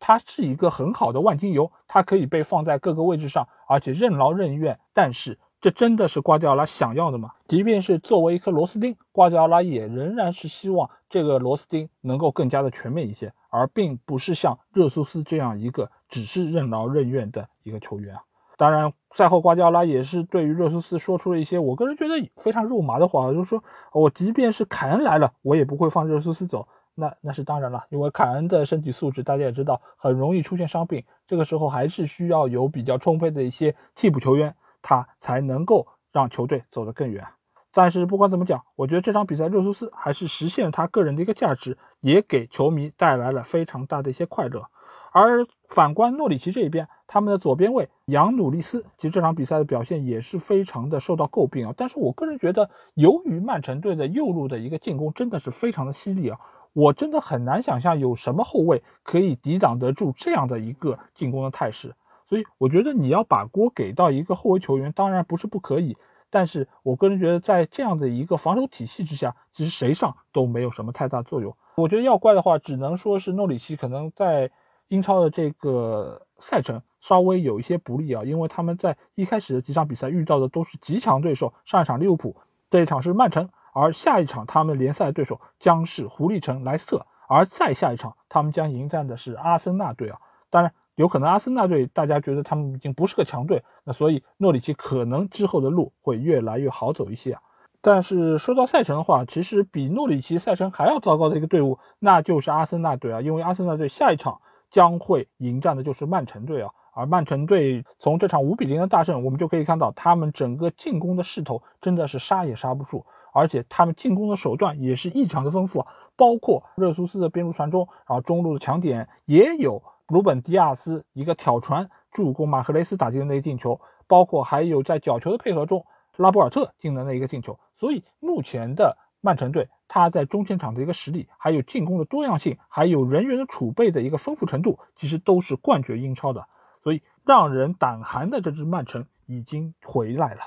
他是一个很好的万金油，他可以被放在各个位置上，而且任劳任怨。但是。这真的是瓜迪奥拉想要的吗？即便是作为一颗螺丝钉，瓜迪奥拉也仍然是希望这个螺丝钉能够更加的全面一些，而并不是像热苏斯这样一个只是任劳任怨的一个球员啊。当然，赛后瓜迪奥拉也是对于热苏斯说出了一些我个人觉得非常肉麻的话，就是说我即便是凯恩来了，我也不会放热苏斯走。那那是当然了，因为凯恩的身体素质大家也知道，很容易出现伤病，这个时候还是需要有比较充沛的一些替补球员。他才能够让球队走得更远。但是不管怎么讲，我觉得这场比赛热苏斯还是实现了他个人的一个价值，也给球迷带来了非常大的一些快乐。而反观诺里奇这一边，他们的左边卫扬努利斯，其实这场比赛的表现也是非常的受到诟病啊。但是我个人觉得，由于曼城队的右路的一个进攻真的是非常的犀利啊，我真的很难想象有什么后卫可以抵挡得住这样的一个进攻的态势。所以我觉得你要把锅给到一个后卫球员，当然不是不可以，但是我个人觉得在这样的一个防守体系之下，其实谁上都没有什么太大作用。我觉得要怪的话，只能说是诺里奇可能在英超的这个赛程稍微有一些不利啊，因为他们在一开始的几场比赛遇到的都是极强对手，上一场利物浦，这一场是曼城，而下一场他们联赛对手将是狐狸城莱斯特，而再下一场他们将迎战的是阿森纳队啊，当然。有可能阿森纳队大家觉得他们已经不是个强队，那所以诺里奇可能之后的路会越来越好走一些啊。但是说到赛程的话，其实比诺里奇赛程还要糟糕的一个队伍，那就是阿森纳队啊。因为阿森纳队下一场将会迎战的就是曼城队啊，而曼城队从这场五比零的大胜，我们就可以看到他们整个进攻的势头真的是杀也杀不住，而且他们进攻的手段也是异常的丰富，包括热苏斯的边路传中，然后中路的抢点，也有鲁本迪亚斯一个挑传助攻马赫雷斯打进的那个进球，包括还有在角球的配合中拉波尔特进的那一个进球，所以目前的曼城队。他在中前场的一个实力，还有进攻的多样性，还有人员的储备的一个丰富程度，其实都是冠绝英超的。所以让人胆寒的这支曼城已经回来了。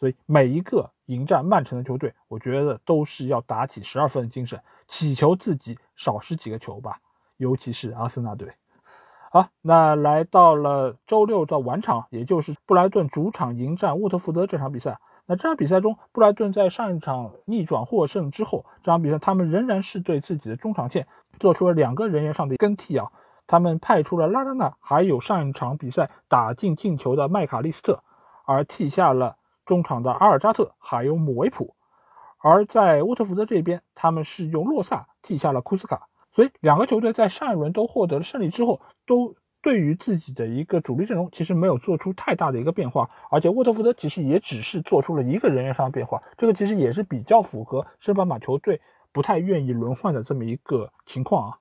所以每一个迎战曼城的球队，我觉得都是要打起十二分的精神，祈求自己少失几个球吧。尤其是阿森纳队。好，那来到了周六的晚场，也就是布莱顿主场迎战沃特福德这场比赛。那这场比赛中，布莱顿在上一场逆转获胜之后，这场比赛他们仍然是对自己的中场线做出了两个人员上的更替啊。他们派出了拉拉纳，还有上一场比赛打进进球的麦卡利斯特，而替下了中场的阿尔扎特还有姆维普。而在沃特福德这边，他们是用洛萨替下了库斯卡。所以两个球队在上一轮都获得了胜利之后，都。对于自己的一个主力阵容，其实没有做出太大的一个变化，而且沃特福德其实也只是做出了一个人员上的变化，这个其实也是比较符合圣班马球队不太愿意轮换的这么一个情况啊。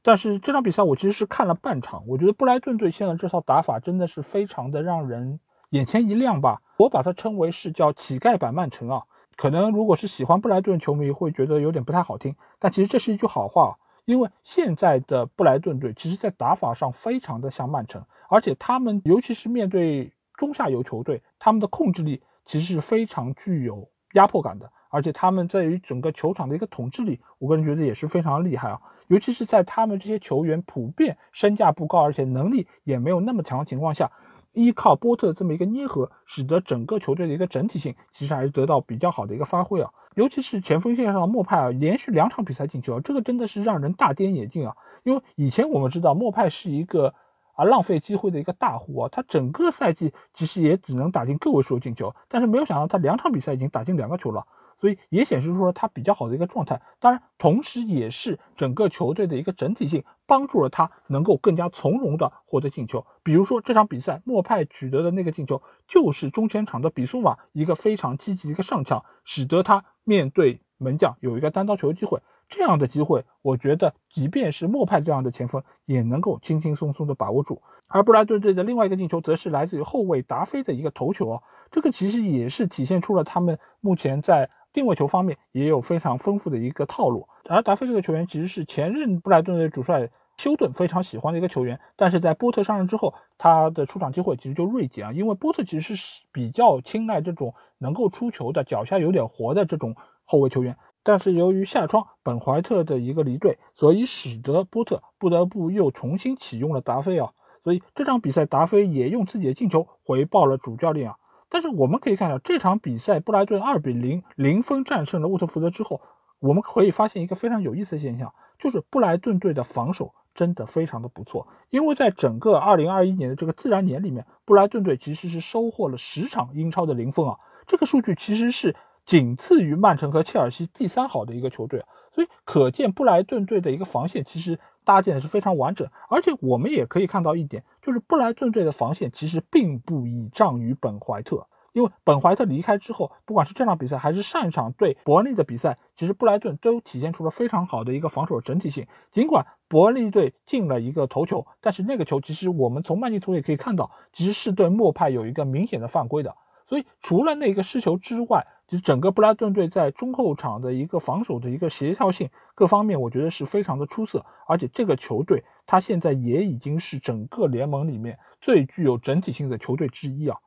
但是这场比赛我其实是看了半场，我觉得布莱顿队现在这套打法真的是非常的让人眼前一亮吧，我把它称为是叫乞丐版曼城啊。可能如果是喜欢布莱顿球迷会觉得有点不太好听，但其实这是一句好话。因为现在的布莱顿队，其实在打法上非常的像曼城，而且他们尤其是面对中下游球队，他们的控制力其实是非常具有压迫感的，而且他们在于整个球场的一个统治力，我个人觉得也是非常厉害啊。尤其是在他们这些球员普遍身价不高，而且能力也没有那么强的情况下。依靠波特这么一个捏合，使得整个球队的一个整体性其实还是得到比较好的一个发挥啊。尤其是前锋线上的莫派啊，连续两场比赛进球，这个真的是让人大跌眼镜啊。因为以前我们知道莫派是一个啊浪费机会的一个大户啊，他整个赛季其实也只能打进个位数进球，但是没有想到他两场比赛已经打进两个球了。所以也显示出了他比较好的一个状态，当然，同时也是整个球队的一个整体性帮助了他能够更加从容的获得进球。比如说这场比赛莫派取得的那个进球，就是中前场的比苏马一个非常积极的一个上抢，使得他面对门将有一个单刀球机会。这样的机会，我觉得即便是莫派这样的前锋也能够轻轻松松的把握住。而布莱顿队的另外一个进球，则是来自于后卫达菲的一个头球啊，这个其实也是体现出了他们目前在。定位球方面也有非常丰富的一个套路，而达菲这个球员其实是前任布莱顿的主帅休顿非常喜欢的一个球员，但是在波特上任之后，他的出场机会其实就锐减啊，因为波特其实是比较青睐这种能够出球的、脚下有点活的这种后卫球员，但是由于下窗本怀特的一个离队，所以使得波特不得不又重新启用了达菲啊，所以这场比赛达菲也用自己的进球回报了主教练啊。但是我们可以看到，这场比赛布莱顿二比零零分战胜了沃特福德之后，我们可以发现一个非常有意思的现象，就是布莱顿队的防守真的非常的不错。因为在整个二零二一年的这个自然年里面，布莱顿队其实是收获了十场英超的零封啊，这个数据其实是仅次于曼城和切尔西第三好的一个球队，所以可见布莱顿队的一个防线其实。搭建的是非常完整，而且我们也可以看到一点，就是布莱顿队的防线其实并不倚仗于本怀特，因为本怀特离开之后，不管是这场比赛还是上一场对伯恩利的比赛，其实布莱顿都体现出了非常好的一个防守整体性。尽管伯恩利队进了一个头球，但是那个球其实我们从慢镜头也可以看到，其实是对莫派有一个明显的犯规的。所以除了那个失球之外，就整个布拉顿队在中后场的一个防守的一个协调性各方面，我觉得是非常的出色。而且这个球队，它现在也已经是整个联盟里面最具有整体性的球队之一啊。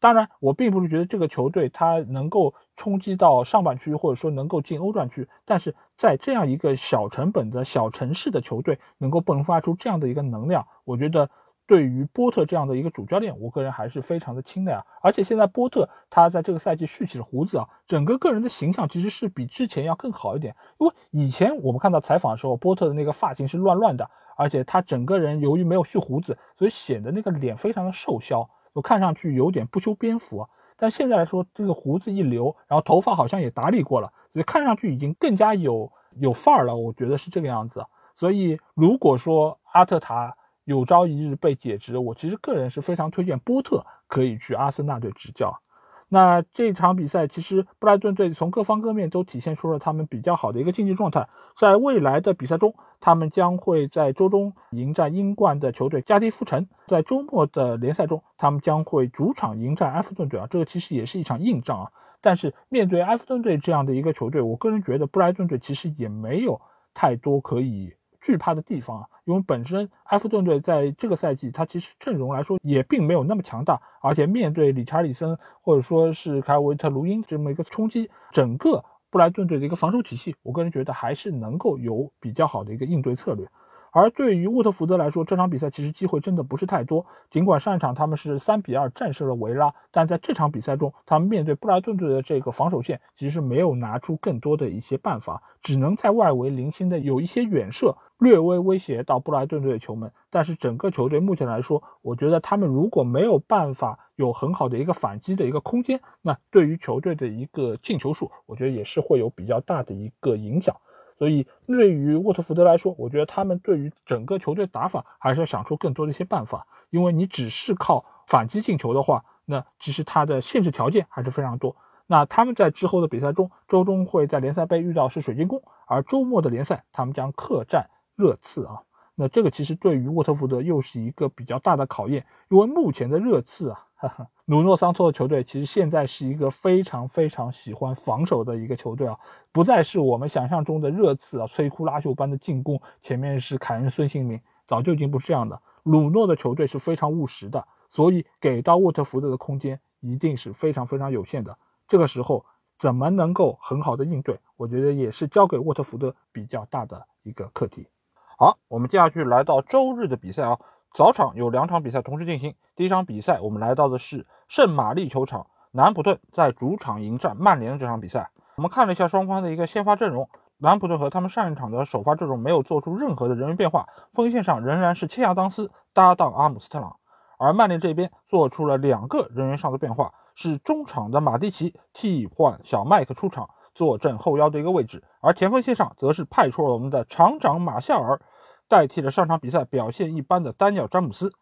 当然，我并不是觉得这个球队它能够冲击到上半区，或者说能够进欧战区。但是在这样一个小成本的小城市的球队，能够迸发出这样的一个能量，我觉得。对于波特这样的一个主教练，我个人还是非常的青睐啊！而且现在波特他在这个赛季蓄起了胡子啊，整个个人的形象其实是比之前要更好一点。因为以前我们看到采访的时候，波特的那个发型是乱乱的，而且他整个人由于没有蓄胡子，所以显得那个脸非常的瘦削，我看上去有点不修边幅。但现在来说，这个胡子一留，然后头发好像也打理过了，所以看上去已经更加有有范儿了。我觉得是这个样子。所以如果说阿特塔，有朝一日被解职，我其实个人是非常推荐波特可以去阿森纳队执教。那这场比赛其实布莱顿队从各方各面都体现出了他们比较好的一个竞技状态。在未来的比赛中，他们将会在周中迎战英冠的球队加迪夫城，在周末的联赛中，他们将会主场迎战埃弗顿队啊，这个其实也是一场硬仗啊。但是面对埃弗顿队这样的一个球队，我个人觉得布莱顿队其实也没有太多可以。惧怕的地方啊，因为本身埃弗顿队在这个赛季，他其实阵容来说也并没有那么强大，而且面对理查里森或者说是凯维特卢因这么一个冲击，整个布莱顿队的一个防守体系，我个人觉得还是能够有比较好的一个应对策略。而对于沃特福德来说，这场比赛其实机会真的不是太多。尽管上一场他们是三比二战胜了维拉，但在这场比赛中，他们面对布莱顿队的这个防守线，其实没有拿出更多的一些办法，只能在外围零星的有一些远射，略微威胁到布莱顿队的球门。但是整个球队目前来说，我觉得他们如果没有办法有很好的一个反击的一个空间，那对于球队的一个进球数，我觉得也是会有比较大的一个影响。所以，对于沃特福德来说，我觉得他们对于整个球队打法还是要想出更多的一些办法。因为你只是靠反击进球的话，那其实它的限制条件还是非常多。那他们在之后的比赛中，周中会在联赛杯遇到是水晶宫，而周末的联赛他们将客战热刺啊。那这个其实对于沃特福德又是一个比较大的考验，因为目前的热刺啊。哈哈，努诺桑托的球队其实现在是一个非常非常喜欢防守的一个球队啊，不再是我们想象中的热刺啊，摧枯拉朽般的进攻，前面是凯恩、孙兴民，早就已经不是这样的。鲁诺的球队是非常务实的，所以给到沃特福德的空间一定是非常非常有限的。这个时候怎么能够很好的应对，我觉得也是交给沃特福德比较大的一个课题。好，我们接下去来到周日的比赛啊。早场有两场比赛同时进行。第一场比赛，我们来到的是圣玛丽球场，南普顿在主场迎战曼联的这场比赛。我们看了一下双方的一个先发阵容，南普顿和他们上一场的首发阵容没有做出任何的人员变化，锋线上仍然是切亚当斯搭档阿姆斯特朗。而曼联这边做出了两个人员上的变化，是中场的马蒂奇替换小麦克出场，坐镇后腰的一个位置，而前锋线上则是派出了我们的厂长马夏尔。代替了上场比赛表现一般的丹尼尔·詹姆斯，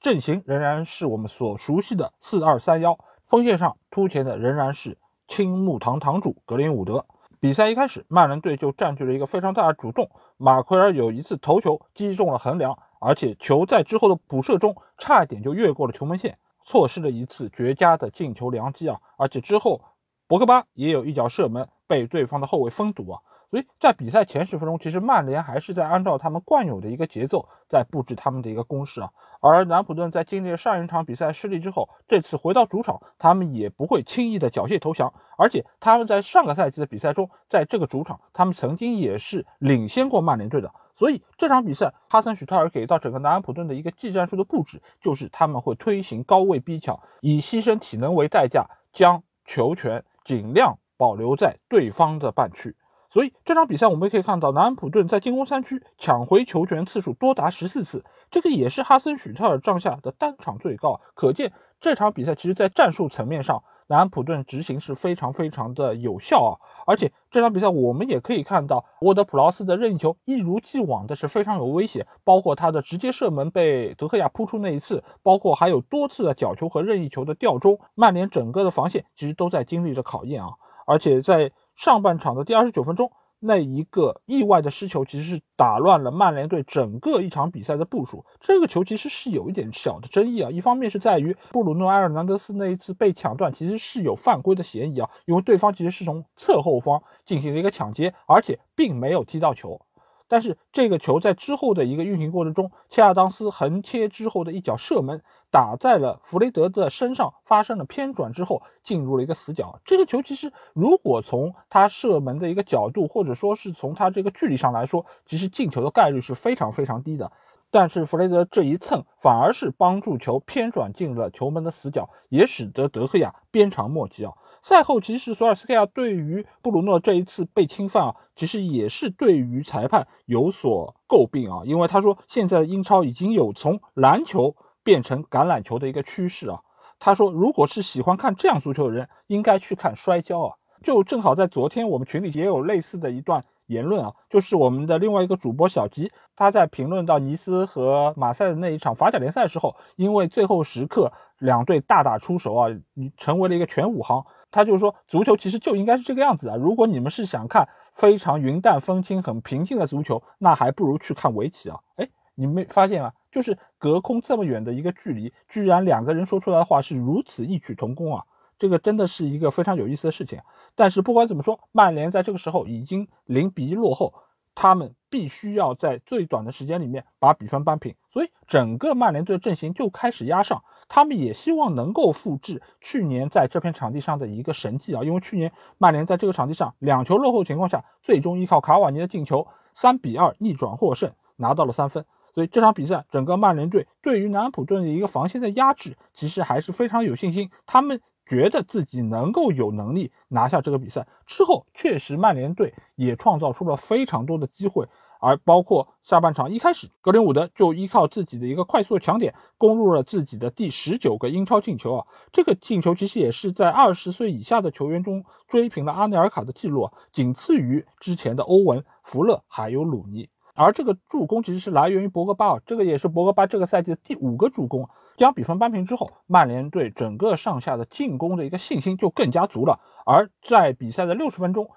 阵型仍然是我们所熟悉的四二三幺。锋线上突前的仍然是青木堂堂主格林伍德。比赛一开始，曼联队就占据了一个非常大的主动。马奎尔有一次头球击中了横梁，而且球在之后的补射中差一点就越过了球门线，错失了一次绝佳的进球良机啊！而且之后博格巴也有一脚射门被对方的后卫封堵啊！所以在比赛前十分钟，其实曼联还是在按照他们惯有的一个节奏在布置他们的一个攻势啊。而南普顿在经历了上一场比赛失利之后，这次回到主场，他们也不会轻易的缴械投降。而且他们在上个赛季的比赛中，在这个主场，他们曾经也是领先过曼联队的。所以这场比赛，哈森许特尔给到整个南安普顿的一个技战术的布置，就是他们会推行高位逼抢，以牺牲体能为代价，将球权尽量保留在对方的半区。所以这场比赛我们也可以看到，南安普顿在进攻三区抢回球权次数多达十四次，这个也是哈森许特尔帐下的单场最高。可见这场比赛其实在战术层面上，南安普顿执行是非常非常的有效啊！而且这场比赛我们也可以看到，沃德普劳斯的任意球一如既往的是非常有威胁，包括他的直接射门被德赫亚扑出那一次，包括还有多次的角球和任意球的吊中，曼联整个的防线其实都在经历着考验啊！而且在上半场的第二十九分钟，那一个意外的失球，其实是打乱了曼联队整个一场比赛的部署。这个球其实是有一点小的争议啊，一方面是在于布鲁诺·埃尔南德斯那一次被抢断，其实是有犯规的嫌疑啊，因为对方其实是从侧后方进行了一个抢劫，而且并没有踢到球。但是这个球在之后的一个运行过程中，切亚当斯横切之后的一脚射门。打在了弗雷德的身上，发生了偏转之后，进入了一个死角。这个球其实，如果从他射门的一个角度，或者说是从他这个距离上来说，其实进球的概率是非常非常低的。但是弗雷德这一蹭，反而是帮助球偏转进了球门的死角，也使得德赫亚鞭长莫及啊。赛后，其实索尔斯克亚对于布鲁诺这一次被侵犯啊，其实也是对于裁判有所诟病啊，因为他说现在英超已经有从篮球。变成橄榄球的一个趋势啊！他说，如果是喜欢看这样足球的人，应该去看摔跤啊！就正好在昨天，我们群里也有类似的一段言论啊，就是我们的另外一个主播小吉，他在评论到尼斯和马赛的那一场法甲联赛的时候，因为最后时刻两队大打出手啊，成为了一个全武行。他就说，足球其实就应该是这个样子啊！如果你们是想看非常云淡风轻、很平静的足球，那还不如去看围棋啊！哎，你没发现吗？就是隔空这么远的一个距离，居然两个人说出来的话是如此异曲同工啊！这个真的是一个非常有意思的事情。但是不管怎么说，曼联在这个时候已经零比一落后。他们必须要在最短的时间里面把比分扳平，所以整个曼联队的阵型就开始压上。他们也希望能够复制去年在这片场地上的一个神迹啊！因为去年曼联在这个场地上两球落后情况下，最终依靠卡瓦尼的进球，三比二逆转获胜，拿到了三分。所以这场比赛，整个曼联队对于南安普顿的一个防线的压制，其实还是非常有信心。他们。觉得自己能够有能力拿下这个比赛之后，确实曼联队也创造出了非常多的机会，而包括下半场一开始，格林伍德就依靠自己的一个快速的抢点，攻入了自己的第十九个英超进球啊！这个进球其实也是在二十岁以下的球员中追平了阿内尔卡的记录啊，仅次于之前的欧文、福勒还有鲁尼。而这个助攻其实是来源于博格巴啊，这个也是博格巴这个赛季的第五个助攻。将比分扳平之后，曼联队整个上下的进攻的一个信心就更加足了。而在比赛的六十分钟，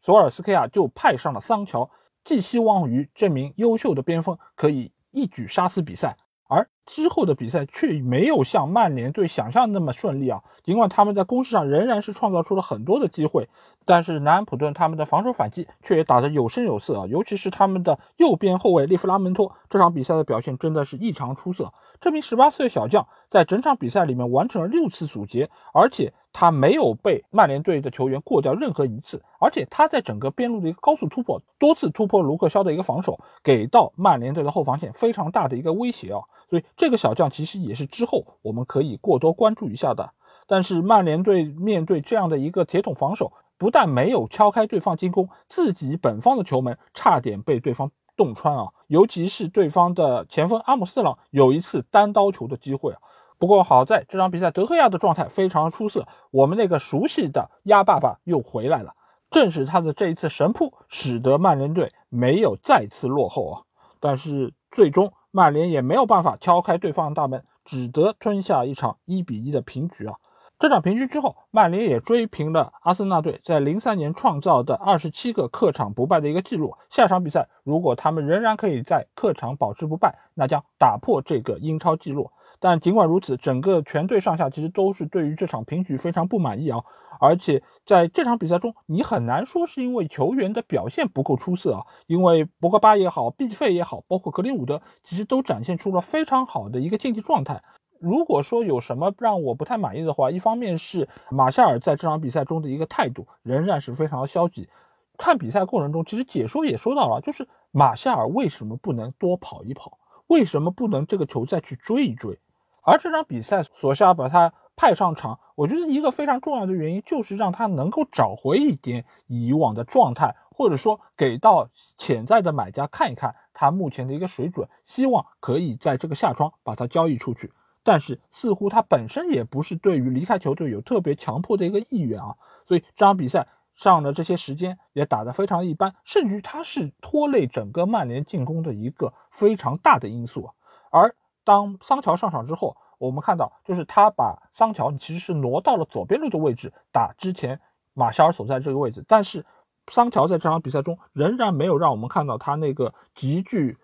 索尔斯克亚就派上了桑乔，寄希望于这名优秀的边锋可以一举杀死比赛。而之后的比赛却没有像曼联队想象那么顺利啊！尽管他们在攻势上仍然是创造出了很多的机会，但是南安普顿他们的防守反击却也打得有声有色啊！尤其是他们的右边后卫利弗拉门托，这场比赛的表现真的是异常出色。这名十八岁小将在整场比赛里面完成了六次阻截，而且。他没有被曼联队的球员过掉任何一次，而且他在整个边路的一个高速突破，多次突破卢克肖的一个防守，给到曼联队的后防线非常大的一个威胁啊！所以这个小将其实也是之后我们可以过多关注一下的。但是曼联队面对这样的一个铁桶防守，不但没有敲开对方进攻，自己本方的球门差点被对方洞穿啊！尤其是对方的前锋阿姆斯特朗有一次单刀球的机会啊！不过好在这场比赛，德赫亚的状态非常出色，我们那个熟悉的鸭爸爸又回来了。正是他的这一次神扑，使得曼联队没有再次落后啊。但是最终曼联也没有办法敲开对方的大门，只得吞下一场一比一的平局啊。这场平局之后，曼联也追平了阿森纳队在零三年创造的二十七个客场不败的一个记录。下场比赛，如果他们仍然可以在客场保持不败，那将打破这个英超纪录。但尽管如此，整个全队上下其实都是对于这场平局非常不满意啊！而且在这场比赛中，你很难说是因为球员的表现不够出色啊，因为博格巴也好，毕费也好，包括格林伍德，其实都展现出了非常好的一个竞技状态。如果说有什么让我不太满意的话，一方面是马夏尔在这场比赛中的一个态度仍然是非常的消极。看比赛过程中，其实解说也说到了，就是马夏尔为什么不能多跑一跑，为什么不能这个球再去追一追？而这场比赛，索夏把他派上场，我觉得一个非常重要的原因就是让他能够找回一点以往的状态，或者说给到潜在的买家看一看他目前的一个水准，希望可以在这个夏窗把他交易出去。但是似乎他本身也不是对于离开球队有特别强迫的一个意愿啊，所以这场比赛上的这些时间也打得非常一般，甚至于他是拖累整个曼联进攻的一个非常大的因素啊。而当桑乔上场之后，我们看到，就是他把桑乔其实是挪到了左边路的位置打之前马夏尔所在这个位置，但是桑乔在这场比赛中仍然没有让我们看到他那个极具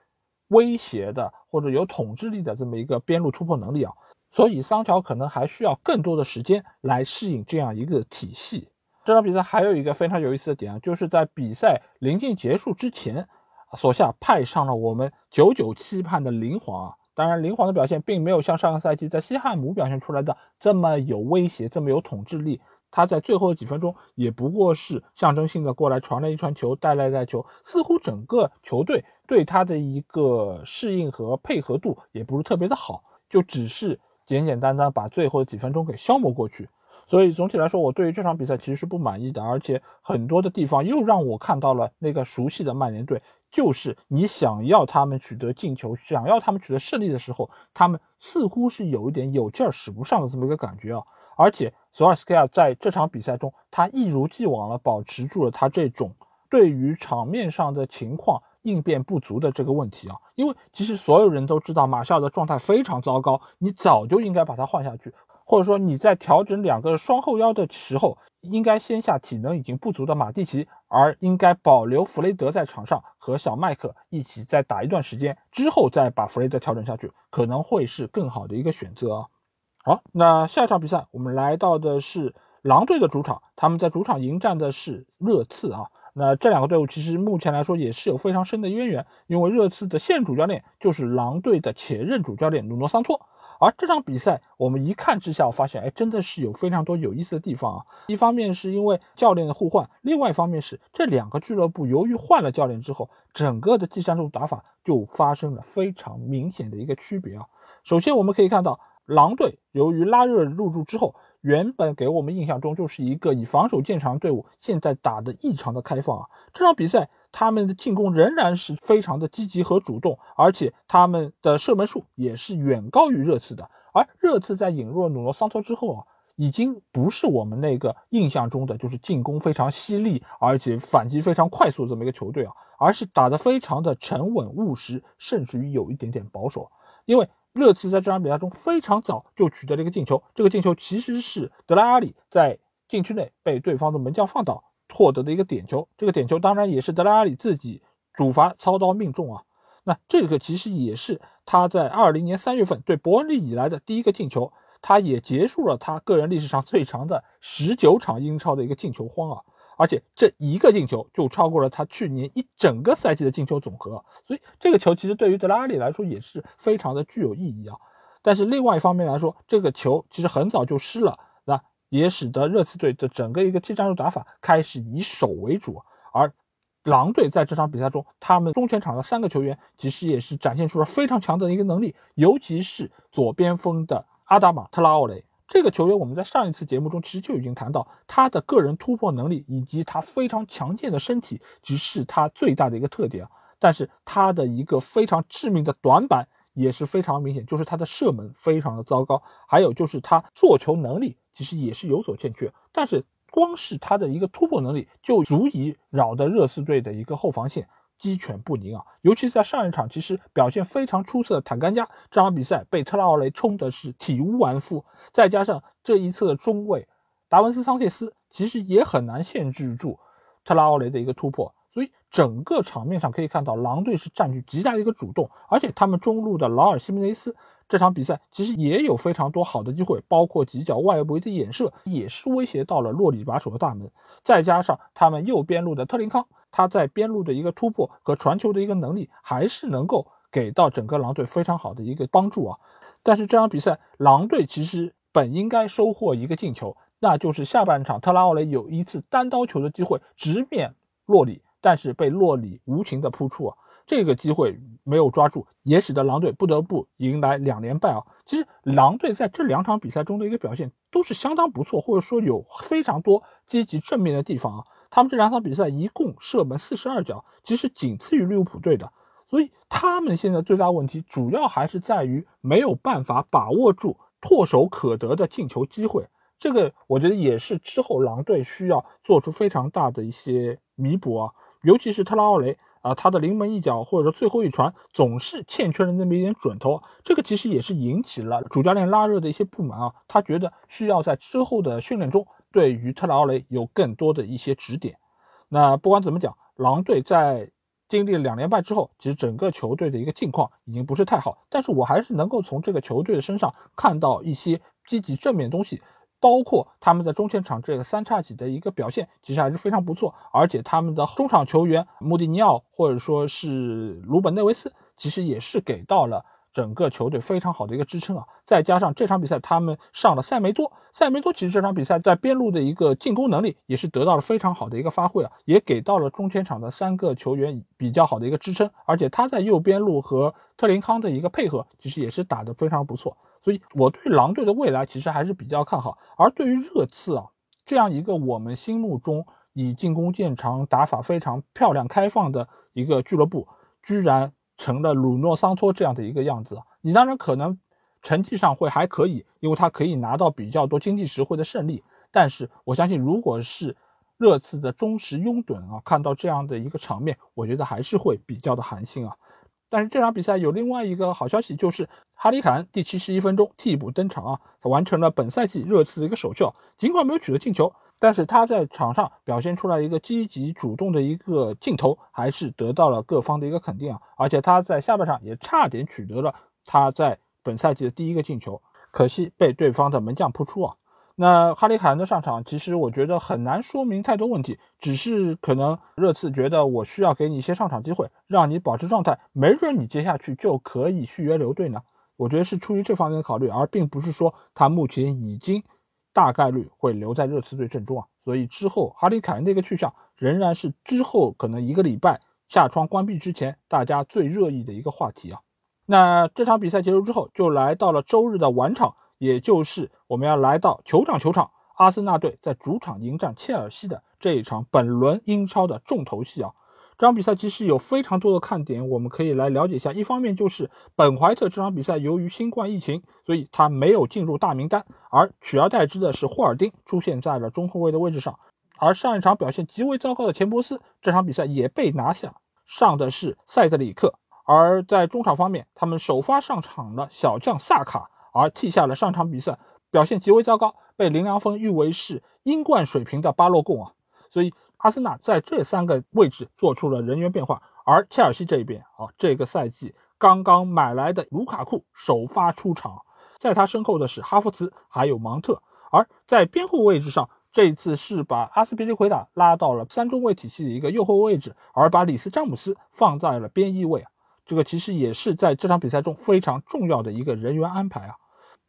威胁的或者有统治力的这么一个边路突破能力啊，所以桑乔可能还需要更多的时间来适应这样一个体系。这场比赛还有一个非常有意思的点啊，就是在比赛临近结束之前，索夏派上了我们久久期盼的灵皇啊。当然，林皇的表现并没有像上个赛季在西汉姆表现出来的这么有威胁、这么有统治力。他在最后的几分钟也不过是象征性的过来传了一传球，带了一带球，似乎整个球队对他的一个适应和配合度也不是特别的好，就只是简简单单把最后的几分钟给消磨过去。所以总体来说，我对于这场比赛其实是不满意的，而且很多的地方又让我看到了那个熟悉的曼联队，就是你想要他们取得进球，想要他们取得胜利的时候，他们似乎是有一点有劲儿使不上的这么一个感觉啊。而且索尔斯克亚在这场比赛中，他一如既往的保持住了他这种对于场面上的情况应变不足的这个问题啊，因为其实所有人都知道马夏尔的状态非常糟糕，你早就应该把他换下去，或者说你在调整两个双后腰的时候，应该先下体能已经不足的马蒂奇，而应该保留弗雷德在场上和小麦克一起再打一段时间之后再把弗雷德调整下去，可能会是更好的一个选择啊。好，那下一场比赛我们来到的是。狼队的主场，他们在主场迎战的是热刺啊。那这两个队伍其实目前来说也是有非常深的渊源，因为热刺的现主教练就是狼队的前任主教练努诺桑托。而这场比赛我们一看之下，发现哎，真的是有非常多有意思的地方啊。一方面是因为教练的互换，另外一方面是这两个俱乐部由于换了教练之后，整个的技战术打法就发生了非常明显的一个区别啊。首先我们可以看到，狼队由于拉热入驻之后。原本给我们印象中就是一个以防守见长的队伍，现在打得异常的开放啊！这场比赛他们的进攻仍然是非常的积极和主动，而且他们的射门数也是远高于热刺的。而热刺在引入了努诺桑托之后啊，已经不是我们那个印象中的就是进攻非常犀利，而且反击非常快速这么一个球队啊，而是打得非常的沉稳务实，甚至于有一点点保守，因为。热刺在这场比赛中非常早就取得了一个进球，这个进球其实是德拉阿里在禁区内被对方的门将放倒获得的一个点球。这个点球当然也是德拉里自己主罚操刀命中啊。那这个其实也是他在二零年三月份对伯恩利以来的第一个进球，他也结束了他个人历史上最长的十九场英超的一个进球荒啊。而且这一个进球就超过了他去年一整个赛季的进球总和，所以这个球其实对于德拉里来说也是非常的具有意义啊。但是另外一方面来说，这个球其实很早就失了，也使得热刺队的整个一个技战术打法开始以守为主。而狼队在这场比赛中，他们中前场的三个球员其实也是展现出了非常强的一个能力，尤其是左边锋的阿达玛特拉奥雷。这个球员，我们在上一次节目中其实就已经谈到，他的个人突破能力以及他非常强健的身体，只是他最大的一个特点。但是他的一个非常致命的短板也是非常明显，就是他的射门非常的糟糕，还有就是他做球能力其实也是有所欠缺。但是光是他的一个突破能力，就足以扰得热刺队的一个后防线。鸡犬不宁啊！尤其是在上一场，其实表现非常出色的坦甘加，这场比赛被特拉奥雷冲的是体无完肤。再加上这一侧的中卫达文斯桑切斯，其实也很难限制住特拉奥雷的一个突破。所以整个场面上可以看到，狼队是占据极大的一个主动，而且他们中路的劳尔西门内斯这场比赛其实也有非常多好的机会，包括几脚外围的掩射，也是威胁到了洛里把守的大门。再加上他们右边路的特林康。他在边路的一个突破和传球的一个能力，还是能够给到整个狼队非常好的一个帮助啊。但是这场比赛，狼队其实本应该收获一个进球，那就是下半场特拉奥雷有一次单刀球的机会，直面洛里，但是被洛里无情的扑出啊。这个机会没有抓住，也使得狼队不得不迎来两连败啊。其实狼队在这两场比赛中的一个表现都是相当不错，或者说有非常多积极正面的地方啊。他们这两场比赛一共射门四十二脚，其实仅次于利物浦队的。所以他们现在最大问题主要还是在于没有办法把握住唾手可得的进球机会。这个我觉得也是之后狼队需要做出非常大的一些弥补啊。尤其是特拉奥雷啊，他的临门一脚或者说最后一传总是欠缺了那么一点准头。这个其实也是引起了主教练拉热的一些不满啊。他觉得需要在之后的训练中。对于特拉奥雷有更多的一些指点。那不管怎么讲，狼队在经历了两连败之后，其实整个球队的一个境况已经不是太好。但是我还是能够从这个球队的身上看到一些积极正面的东西，包括他们在中前场这个三叉戟的一个表现，其实还是非常不错。而且他们的中场球员穆蒂尼奥或者说是鲁本内维斯，其实也是给到了。整个球队非常好的一个支撑啊，再加上这场比赛他们上了塞梅多，塞梅多其实这场比赛在边路的一个进攻能力也是得到了非常好的一个发挥啊，也给到了中前场的三个球员比较好的一个支撑，而且他在右边路和特林康的一个配合，其实也是打得非常不错，所以我对狼队的未来其实还是比较看好。而对于热刺啊这样一个我们心目中以进攻见长、打法非常漂亮、开放的一个俱乐部，居然。成了鲁诺桑托这样的一个样子，你当然可能成绩上会还可以，因为他可以拿到比较多经济实惠的胜利。但是我相信，如果是热刺的忠实拥趸啊，看到这样的一个场面，我觉得还是会比较的寒心啊。但是这场比赛有另外一个好消息，就是哈里凯恩第七十一分钟替补登场啊，他完成了本赛季热刺的一个首秀，尽管没有取得进球，但是他在场上表现出来一个积极主动的一个镜头，还是得到了各方的一个肯定啊。而且他在下半场也差点取得了他在本赛季的第一个进球，可惜被对方的门将扑出啊。那哈里凯恩的上场，其实我觉得很难说明太多问题，只是可能热刺觉得我需要给你一些上场机会，让你保持状态，没准你接下去就可以续约留队呢。我觉得是出于这方面的考虑，而并不是说他目前已经大概率会留在热刺队阵中啊。所以之后哈里凯恩的一个去向，仍然是之后可能一个礼拜下窗关闭之前，大家最热议的一个话题啊。那这场比赛结束之后，就来到了周日的晚场。也就是我们要来到酋长球场，阿森纳队在主场迎战切尔西的这一场本轮英超的重头戏啊！这场比赛其实有非常多的看点，我们可以来了解一下。一方面就是本怀特这场比赛由于新冠疫情，所以他没有进入大名单，而取而代之的是霍尔丁出现在了中后卫的位置上。而上一场表现极为糟糕的钱伯斯，这场比赛也被拿下，上的是塞德里克。而在中场方面，他们首发上场的小将萨卡。而替下了上场比赛表现极为糟糕，被林良锋誉为是英冠水平的巴洛贡啊，所以阿森纳在这三个位置做出了人员变化。而切尔西这边啊，这个赛季刚刚买来的卢卡库首发出场，在他身后的是哈弗茨还有芒特。而在边后位置上，这一次是把阿斯皮利奎塔拉到了三中卫体系的一个右后卫位置，而把里斯詹姆斯放在了边翼位啊。这个其实也是在这场比赛中非常重要的一个人员安排啊。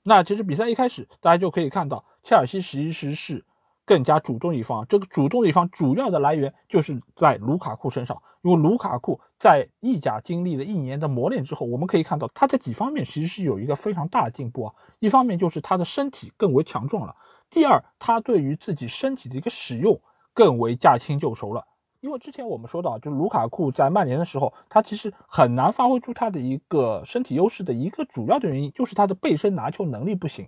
那其实比赛一开始，大家就可以看到，切尔西其实是更加主动一方。这个主动一方主要的来源就是在卢卡库身上，因为卢卡库在意甲经历了一年的磨练之后，我们可以看到他在几方面其实是有一个非常大的进步啊。一方面就是他的身体更为强壮了，第二，他对于自己身体的一个使用更为驾轻就熟了。因为之前我们说到，就是卢卡库在曼联的时候，他其实很难发挥出他的一个身体优势的一个主要的原因，就是他的背身拿球能力不行。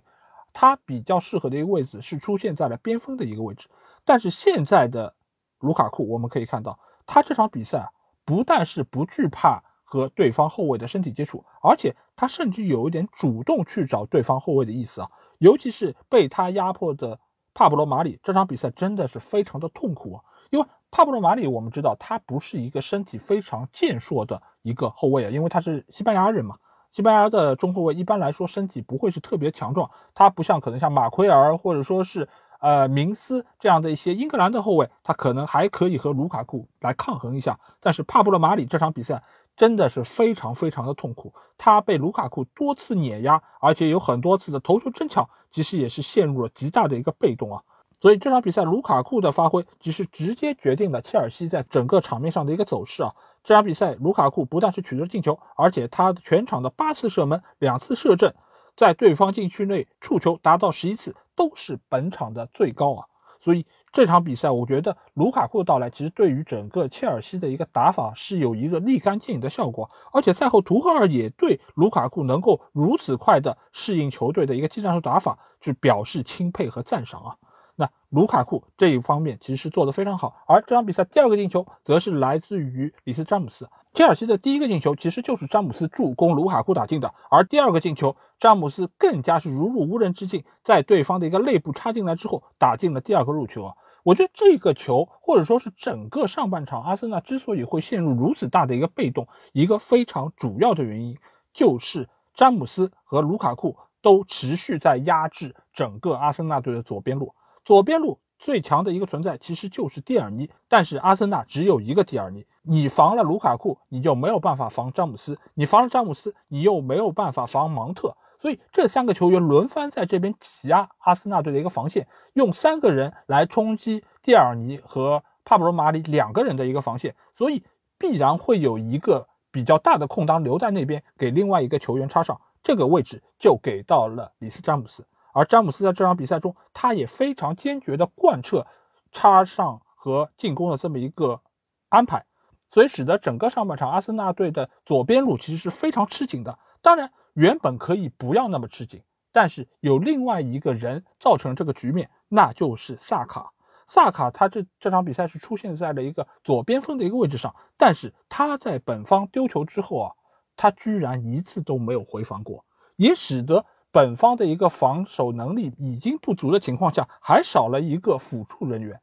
他比较适合的一个位置是出现在了边锋的一个位置。但是现在的卢卡库，我们可以看到，他这场比赛，不但是不惧怕和对方后卫的身体接触，而且他甚至有一点主动去找对方后卫的意思啊。尤其是被他压迫的帕布罗马里，这场比赛真的是非常的痛苦啊，因为。帕布罗·马里，我们知道他不是一个身体非常健硕的一个后卫啊，因为他是西班牙人嘛。西班牙的中后卫一般来说身体不会是特别强壮，他不像可能像马奎尔或者说是呃明斯这样的一些英格兰的后卫，他可能还可以和卢卡库来抗衡一下。但是帕布罗·马里这场比赛真的是非常非常的痛苦，他被卢卡库多次碾压，而且有很多次的头球争抢，其实也是陷入了极大的一个被动啊。所以这场比赛，卢卡库的发挥其实直接决定了切尔西在整个场面上的一个走势啊。这场比赛，卢卡库不但是取得了进球，而且他全场的八次射门、两次射正，在对方禁区内触球达到十一次，都是本场的最高啊。所以这场比赛，我觉得卢卡库的到来，其实对于整个切尔西的一个打法是有一个立竿见影的效果。而且赛后，图赫尔也对卢卡库能够如此快的适应球队的一个技战术打法，去表示钦佩和赞赏啊。那卢卡库这一方面其实是做得非常好，而这场比赛第二个进球则是来自于里斯詹姆斯。切尔西的第一个进球其实就是詹姆斯助攻卢卡库打进的，而第二个进球詹姆斯更加是如入无人之境，在对方的一个内部插进来之后打进了第二个入球啊！我觉得这个球或者说是整个上半场阿森纳之所以会陷入如此大的一个被动，一个非常主要的原因就是詹姆斯和卢卡库都持续在压制整个阿森纳队的左边路。左边路最强的一个存在其实就是蒂尔尼，但是阿森纳只有一个蒂尔尼，你防了卢卡库，你就没有办法防詹姆斯；你防了詹姆斯，你又没有办法防芒特。所以这三个球员轮番在这边挤压阿森纳队的一个防线，用三个人来冲击蒂尔尼和帕布罗·马里两个人的一个防线，所以必然会有一个比较大的空当留在那边，给另外一个球员插上，这个位置就给到了里斯詹姆斯。而詹姆斯在这场比赛中，他也非常坚决地贯彻插上和进攻的这么一个安排，所以使得整个上半场阿森纳队的左边路其实是非常吃紧的。当然，原本可以不要那么吃紧，但是有另外一个人造成这个局面，那就是萨卡。萨卡他这这场比赛是出现在了一个左边锋的一个位置上，但是他在本方丢球之后啊，他居然一次都没有回防过，也使得本方的一个防守能力已经不足的情况下，还少了一个辅助人员，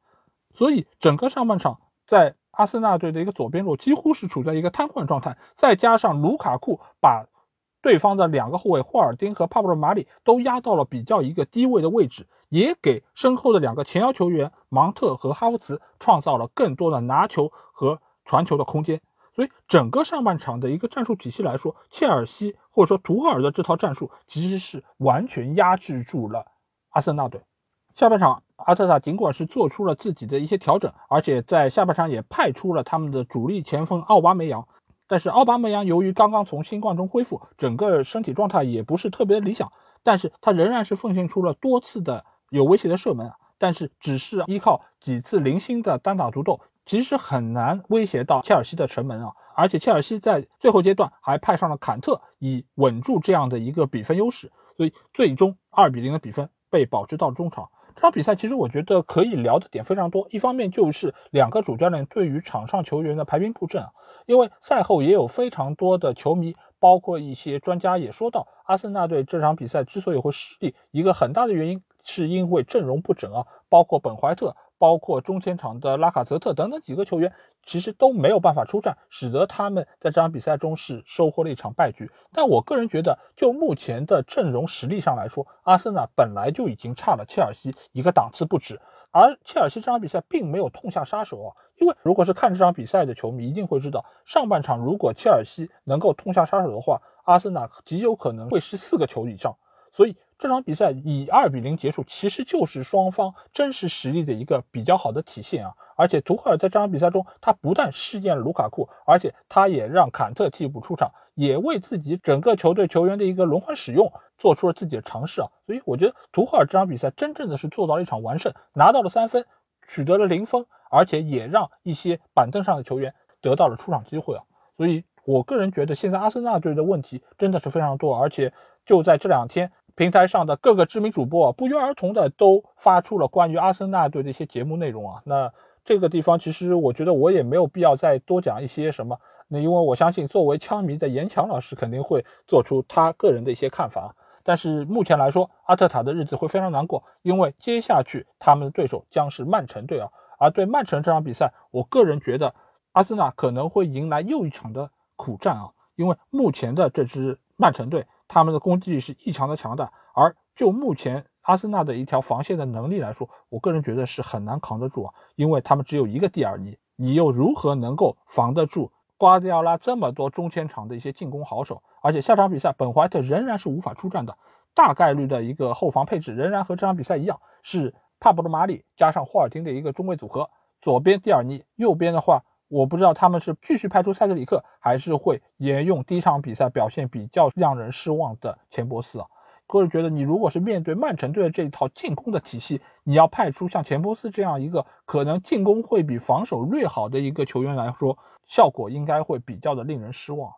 所以整个上半场在阿森纳队的一个左边路几乎是处在一个瘫痪状态，再加上卢卡库把。对方的两个后卫霍尔丁和帕布罗马里都压到了比较一个低位的位置，也给身后的两个前腰球员芒特和哈弗茨创造了更多的拿球和传球的空间。所以整个上半场的一个战术体系来说，切尔西或者说图赫尔的这套战术其实是完全压制住了阿森纳队。下半场，阿特塔尽管是做出了自己的一些调整，而且在下半场也派出了他们的主力前锋奥巴梅扬。但是奥巴梅扬由于刚刚从新冠中恢复，整个身体状态也不是特别理想，但是他仍然是奉献出了多次的有威胁的射门。但是只是依靠几次零星的单打独斗，其实很难威胁到切尔西的城门啊。而且切尔西在最后阶段还派上了坎特，以稳住这样的一个比分优势，所以最终二比零的比分被保持到中场。这场比赛其实我觉得可以聊的点非常多，一方面就是两个主教练对于场上球员的排兵布阵啊，因为赛后也有非常多的球迷，包括一些专家也说到，阿森纳队这场比赛之所以会失利，一个很大的原因是因为阵容不整啊，包括本怀特。包括中前场的拉卡泽特等等几个球员，其实都没有办法出战，使得他们在这场比赛中是收获了一场败局。但我个人觉得，就目前的阵容实力上来说，阿森纳本来就已经差了切尔西一个档次不止。而切尔西这场比赛并没有痛下杀手啊，因为如果是看这场比赛的球迷一定会知道，上半场如果切尔西能够痛下杀手的话，阿森纳极有可能会是四个球以上。所以这场比赛以二比零结束，其实就是双方真实实力的一个比较好的体现啊！而且图赫尔在这场比赛中，他不但试验了卢卡库，而且他也让坎特替补出场，也为自己整个球队球员的一个轮换使用做出了自己的尝试啊！所以我觉得图赫尔这场比赛真正的是做到了一场完胜，拿到了三分，取得了零封，而且也让一些板凳上的球员得到了出场机会啊！所以我个人觉得，现在阿森纳队的问题真的是非常多，而且就在这两天。平台上的各个知名主播不约而同的都发出了关于阿森纳队的一些节目内容啊，那这个地方其实我觉得我也没有必要再多讲一些什么，那因为我相信作为枪迷的严强老师肯定会做出他个人的一些看法，但是目前来说，阿特塔的日子会非常难过，因为接下去他们的对手将是曼城队啊，而对曼城这场比赛，我个人觉得阿森纳可能会迎来又一场的苦战啊，因为目前的这支曼城队。他们的攻击力是异常的强大，而就目前阿森纳的一条防线的能力来说，我个人觉得是很难扛得住啊，因为他们只有一个蒂尔尼，你又如何能够防得住瓜迪奥拉这么多中前场的一些进攻好手？而且下场比赛本怀特仍然是无法出战的，大概率的一个后防配置仍然和这场比赛一样，是帕布罗马里加上霍尔丁的一个中卫组合，左边蒂尔尼，右边的话。我不知道他们是继续派出塞德里克，还是会沿用第一场比赛表现比较让人失望的钱伯斯啊。个人觉得，你如果是面对曼城队的这一套进攻的体系，你要派出像钱伯斯这样一个可能进攻会比防守略好的一个球员来说，效果应该会比较的令人失望。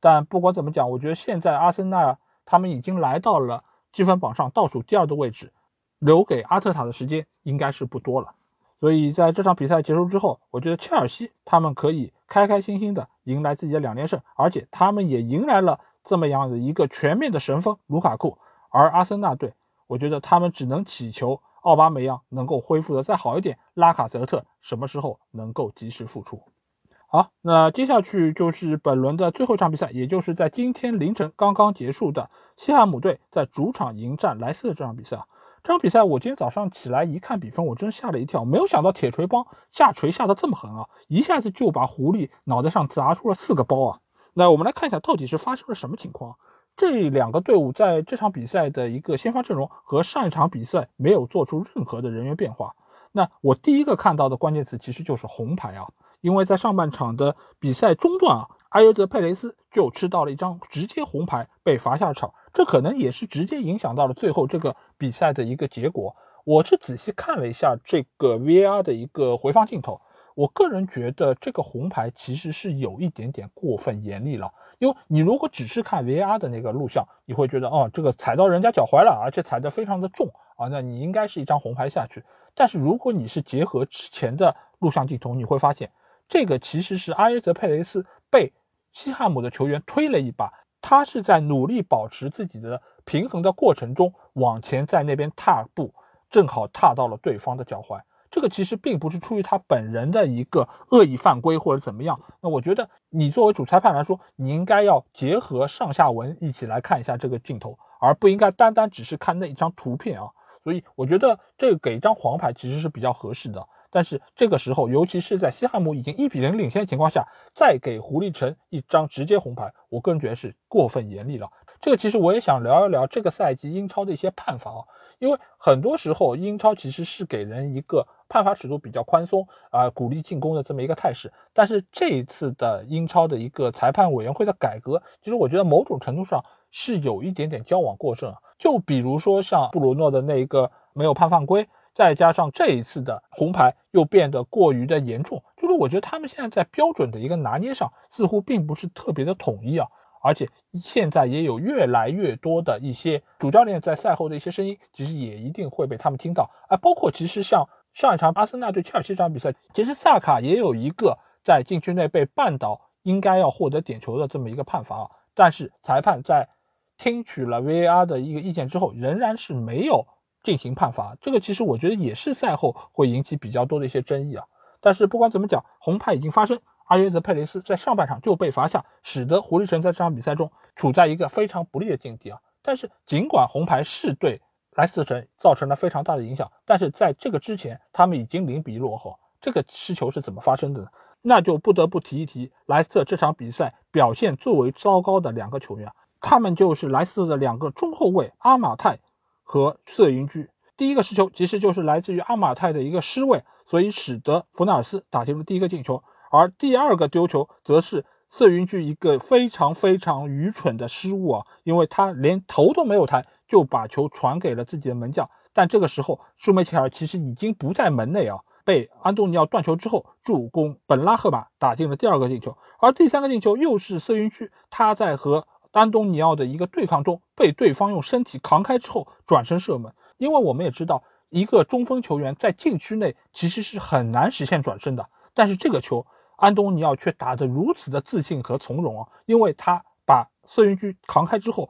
但不管怎么讲，我觉得现在阿森纳他们已经来到了积分榜上倒数第二的位置，留给阿特塔的时间应该是不多了。所以在这场比赛结束之后，我觉得切尔西他们可以开开心心的迎来自己的两连胜，而且他们也迎来了这么样的一个全面的神锋卢卡库。而阿森纳队，我觉得他们只能祈求奥巴梅扬能够恢复的再好一点，拉卡泽特什么时候能够及时复出。好，那接下去就是本轮的最后一场比赛，也就是在今天凌晨刚刚结束的西汉姆队在主场迎战莱斯的这场比赛。这场比赛，我今天早上起来一看比分，我真吓了一跳。没有想到铁锤帮下锤下的这么狠啊，一下子就把狐狸脑袋上砸出了四个包啊！那我们来看一下，到底是发生了什么情况？这两个队伍在这场比赛的一个先发阵容和上一场比赛没有做出任何的人员变化。那我第一个看到的关键词其实就是红牌啊，因为在上半场的比赛中段啊。埃尤泽佩雷斯就吃到了一张直接红牌，被罚下场，这可能也是直接影响到了最后这个比赛的一个结果。我是仔细看了一下这个 VR 的一个回放镜头，我个人觉得这个红牌其实是有一点点过分严厉了。因为你如果只是看 VR 的那个录像，你会觉得哦，这个踩到人家脚踝了，而且踩得非常的重啊，那你应该是一张红牌下去。但是如果你是结合之前的录像镜头，你会发现这个其实是阿约泽佩雷斯被西汉姆的球员推了一把，他是在努力保持自己的平衡的过程中往前在那边踏步，正好踏到了对方的脚踝。这个其实并不是出于他本人的一个恶意犯规或者怎么样。那我觉得你作为主裁判来说，你应该要结合上下文一起来看一下这个镜头，而不应该单单只是看那一张图片啊。所以我觉得这个给一张黄牌其实是比较合适的。但是这个时候，尤其是在西汉姆已经一比零领先的情况下，再给狐狸城一张直接红牌，我个人觉得是过分严厉了。这个其实我也想聊一聊这个赛季英超的一些判罚啊，因为很多时候英超其实是给人一个判罚尺度比较宽松啊，鼓励进攻的这么一个态势。但是这一次的英超的一个裁判委员会的改革，其实我觉得某种程度上是有一点点交往过正啊。就比如说像布鲁诺的那一个没有判犯规，再加上这一次的红牌又变得过于的严重，就是我觉得他们现在在标准的一个拿捏上似乎并不是特别的统一啊。而且现在也有越来越多的一些主教练在赛后的一些声音，其实也一定会被他们听到啊。包括其实像上一场阿森纳对切尔西这场比赛，其实萨卡也有一个在禁区内被绊倒，应该要获得点球的这么一个判罚啊。但是裁判在听取了 VAR 的一个意见之后，仍然是没有进行判罚。这个其实我觉得也是赛后会引起比较多的一些争议啊。但是不管怎么讲，红牌已经发生。阿约泽佩雷斯在上半场就被罚下，使得狐狸城在这场比赛中处在一个非常不利的境地啊。但是尽管红牌是对莱斯特城造成了非常大的影响，但是在这个之前，他们已经零比一落后。这个失球是怎么发生的呢？那就不得不提一提莱斯特这场比赛表现最为糟糕的两个球员，他们就是莱斯特的两个中后卫阿马泰和瑟云居。第一个失球其实就是来自于阿马泰的一个失位，所以使得弗纳尔斯打进了第一个进球。而第二个丢球则是瑟云居一个非常非常愚蠢的失误啊，因为他连头都没有抬就把球传给了自己的门将，但这个时候舒梅切尔其实已经不在门内啊，被安东尼奥断球之后助攻本拉赫马打进了第二个进球，而第三个进球又是瑟云居他在和安东尼奥的一个对抗中被对方用身体扛开之后转身射门，因为我们也知道一个中锋球员在禁区内其实是很难实现转身的，但是这个球。安东尼奥却打得如此的自信和从容啊，因为他把瑟云居扛开之后，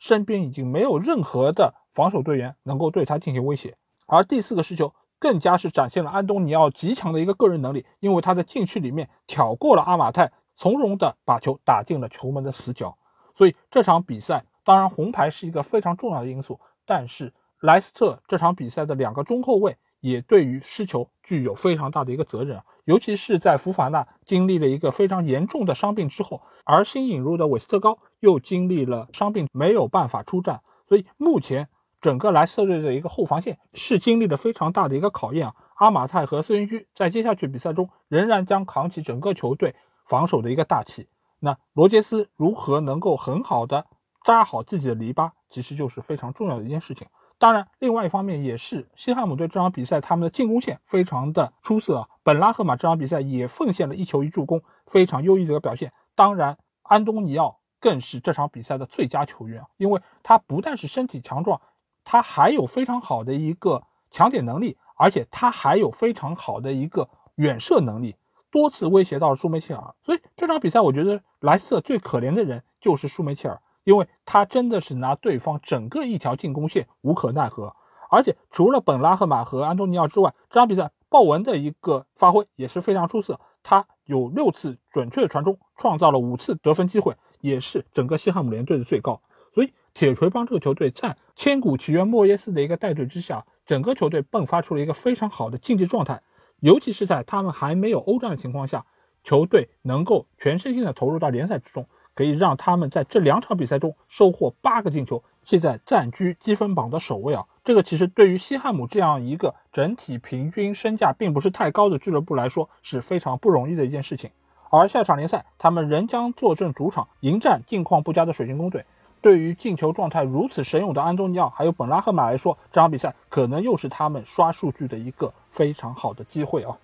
身边已经没有任何的防守队员能够对他进行威胁。而第四个失球更加是展现了安东尼奥极强的一个个人能力，因为他在禁区里面挑过了阿马泰，从容的把球打进了球门的死角。所以这场比赛，当然红牌是一个非常重要的因素，但是莱斯特这场比赛的两个中后卫。也对于失球具有非常大的一个责任，尤其是在福法纳经历了一个非常严重的伤病之后，而新引入的韦斯特高又经历了伤病没有办法出战，所以目前整个莱斯特队的一个后防线是经历了非常大的一个考验啊。阿马泰和斯云居在接下去比赛中仍然将扛起整个球队防守的一个大旗，那罗杰斯如何能够很好的扎好自己的篱笆，其实就是非常重要的一件事情。当然，另外一方面也是西汉姆队这场比赛他们的进攻线非常的出色。本拉赫马这场比赛也奉献了一球一助攻，非常优异的一个表现。当然，安东尼奥更是这场比赛的最佳球员，因为他不但是身体强壮，他还有非常好的一个抢点能力，而且他还有非常好的一个远射能力，多次威胁到了舒梅切尔。所以这场比赛，我觉得莱斯特最可怜的人就是舒梅切尔。因为他真的是拿对方整个一条进攻线无可奈何，而且除了本拉赫马和安东尼奥之外，这场比赛鲍文的一个发挥也是非常出色。他有六次准确的传中，创造了五次得分机会，也是整个西汉姆联队的最高。所以铁锤帮这个球队在千古奇冤莫耶斯的一个带队之下，整个球队迸发出了一个非常好的竞技状态。尤其是在他们还没有欧战的情况下，球队能够全身心的投入到联赛之中。可以让他们在这两场比赛中收获八个进球，现在暂居积分榜的首位啊！这个其实对于西汉姆这样一个整体平均身价并不是太高的俱乐部来说是非常不容易的一件事情。而下场联赛，他们仍将坐镇主场迎战近况不佳的水晶宫队。对于进球状态如此神勇的安东尼奥还有本拉赫马来说，这场比赛可能又是他们刷数据的一个非常好的机会啊！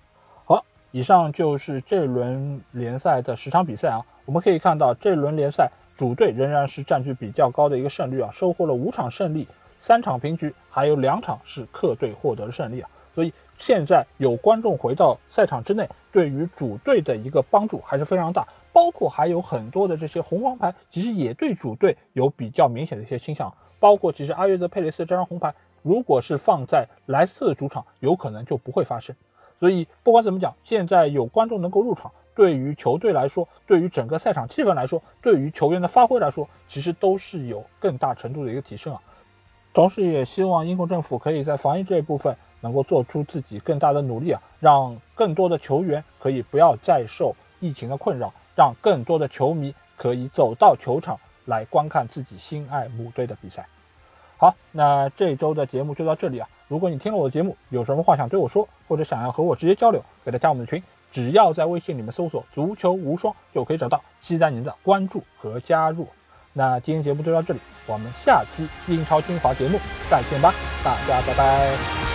好，以上就是这轮联赛的十场比赛啊。我们可以看到这轮联赛主队仍然是占据比较高的一个胜率啊，收获了五场胜利，三场平局，还有两场是客队获得了胜利啊。所以现在有观众回到赛场之内，对于主队的一个帮助还是非常大。包括还有很多的这些红黄牌，其实也对主队有比较明显的一些倾向。包括其实阿约泽佩雷斯这张红牌，如果是放在莱斯特的主场，有可能就不会发生。所以不管怎么讲，现在有观众能够入场。对于球队来说，对于整个赛场气氛来说，对于球员的发挥来说，其实都是有更大程度的一个提升啊。同时，也希望英国政府可以在防疫这一部分能够做出自己更大的努力啊，让更多的球员可以不要再受疫情的困扰，让更多的球迷可以走到球场来观看自己心爱母队的比赛。好，那这周的节目就到这里啊。如果你听了我的节目，有什么话想对我说，或者想要和我直接交流，可以加我们的群。只要在微信里面搜索“足球无双”就可以找到，期待您的关注和加入。那今天节目就到这里，我们下期英超精华节目再见吧，大家拜拜。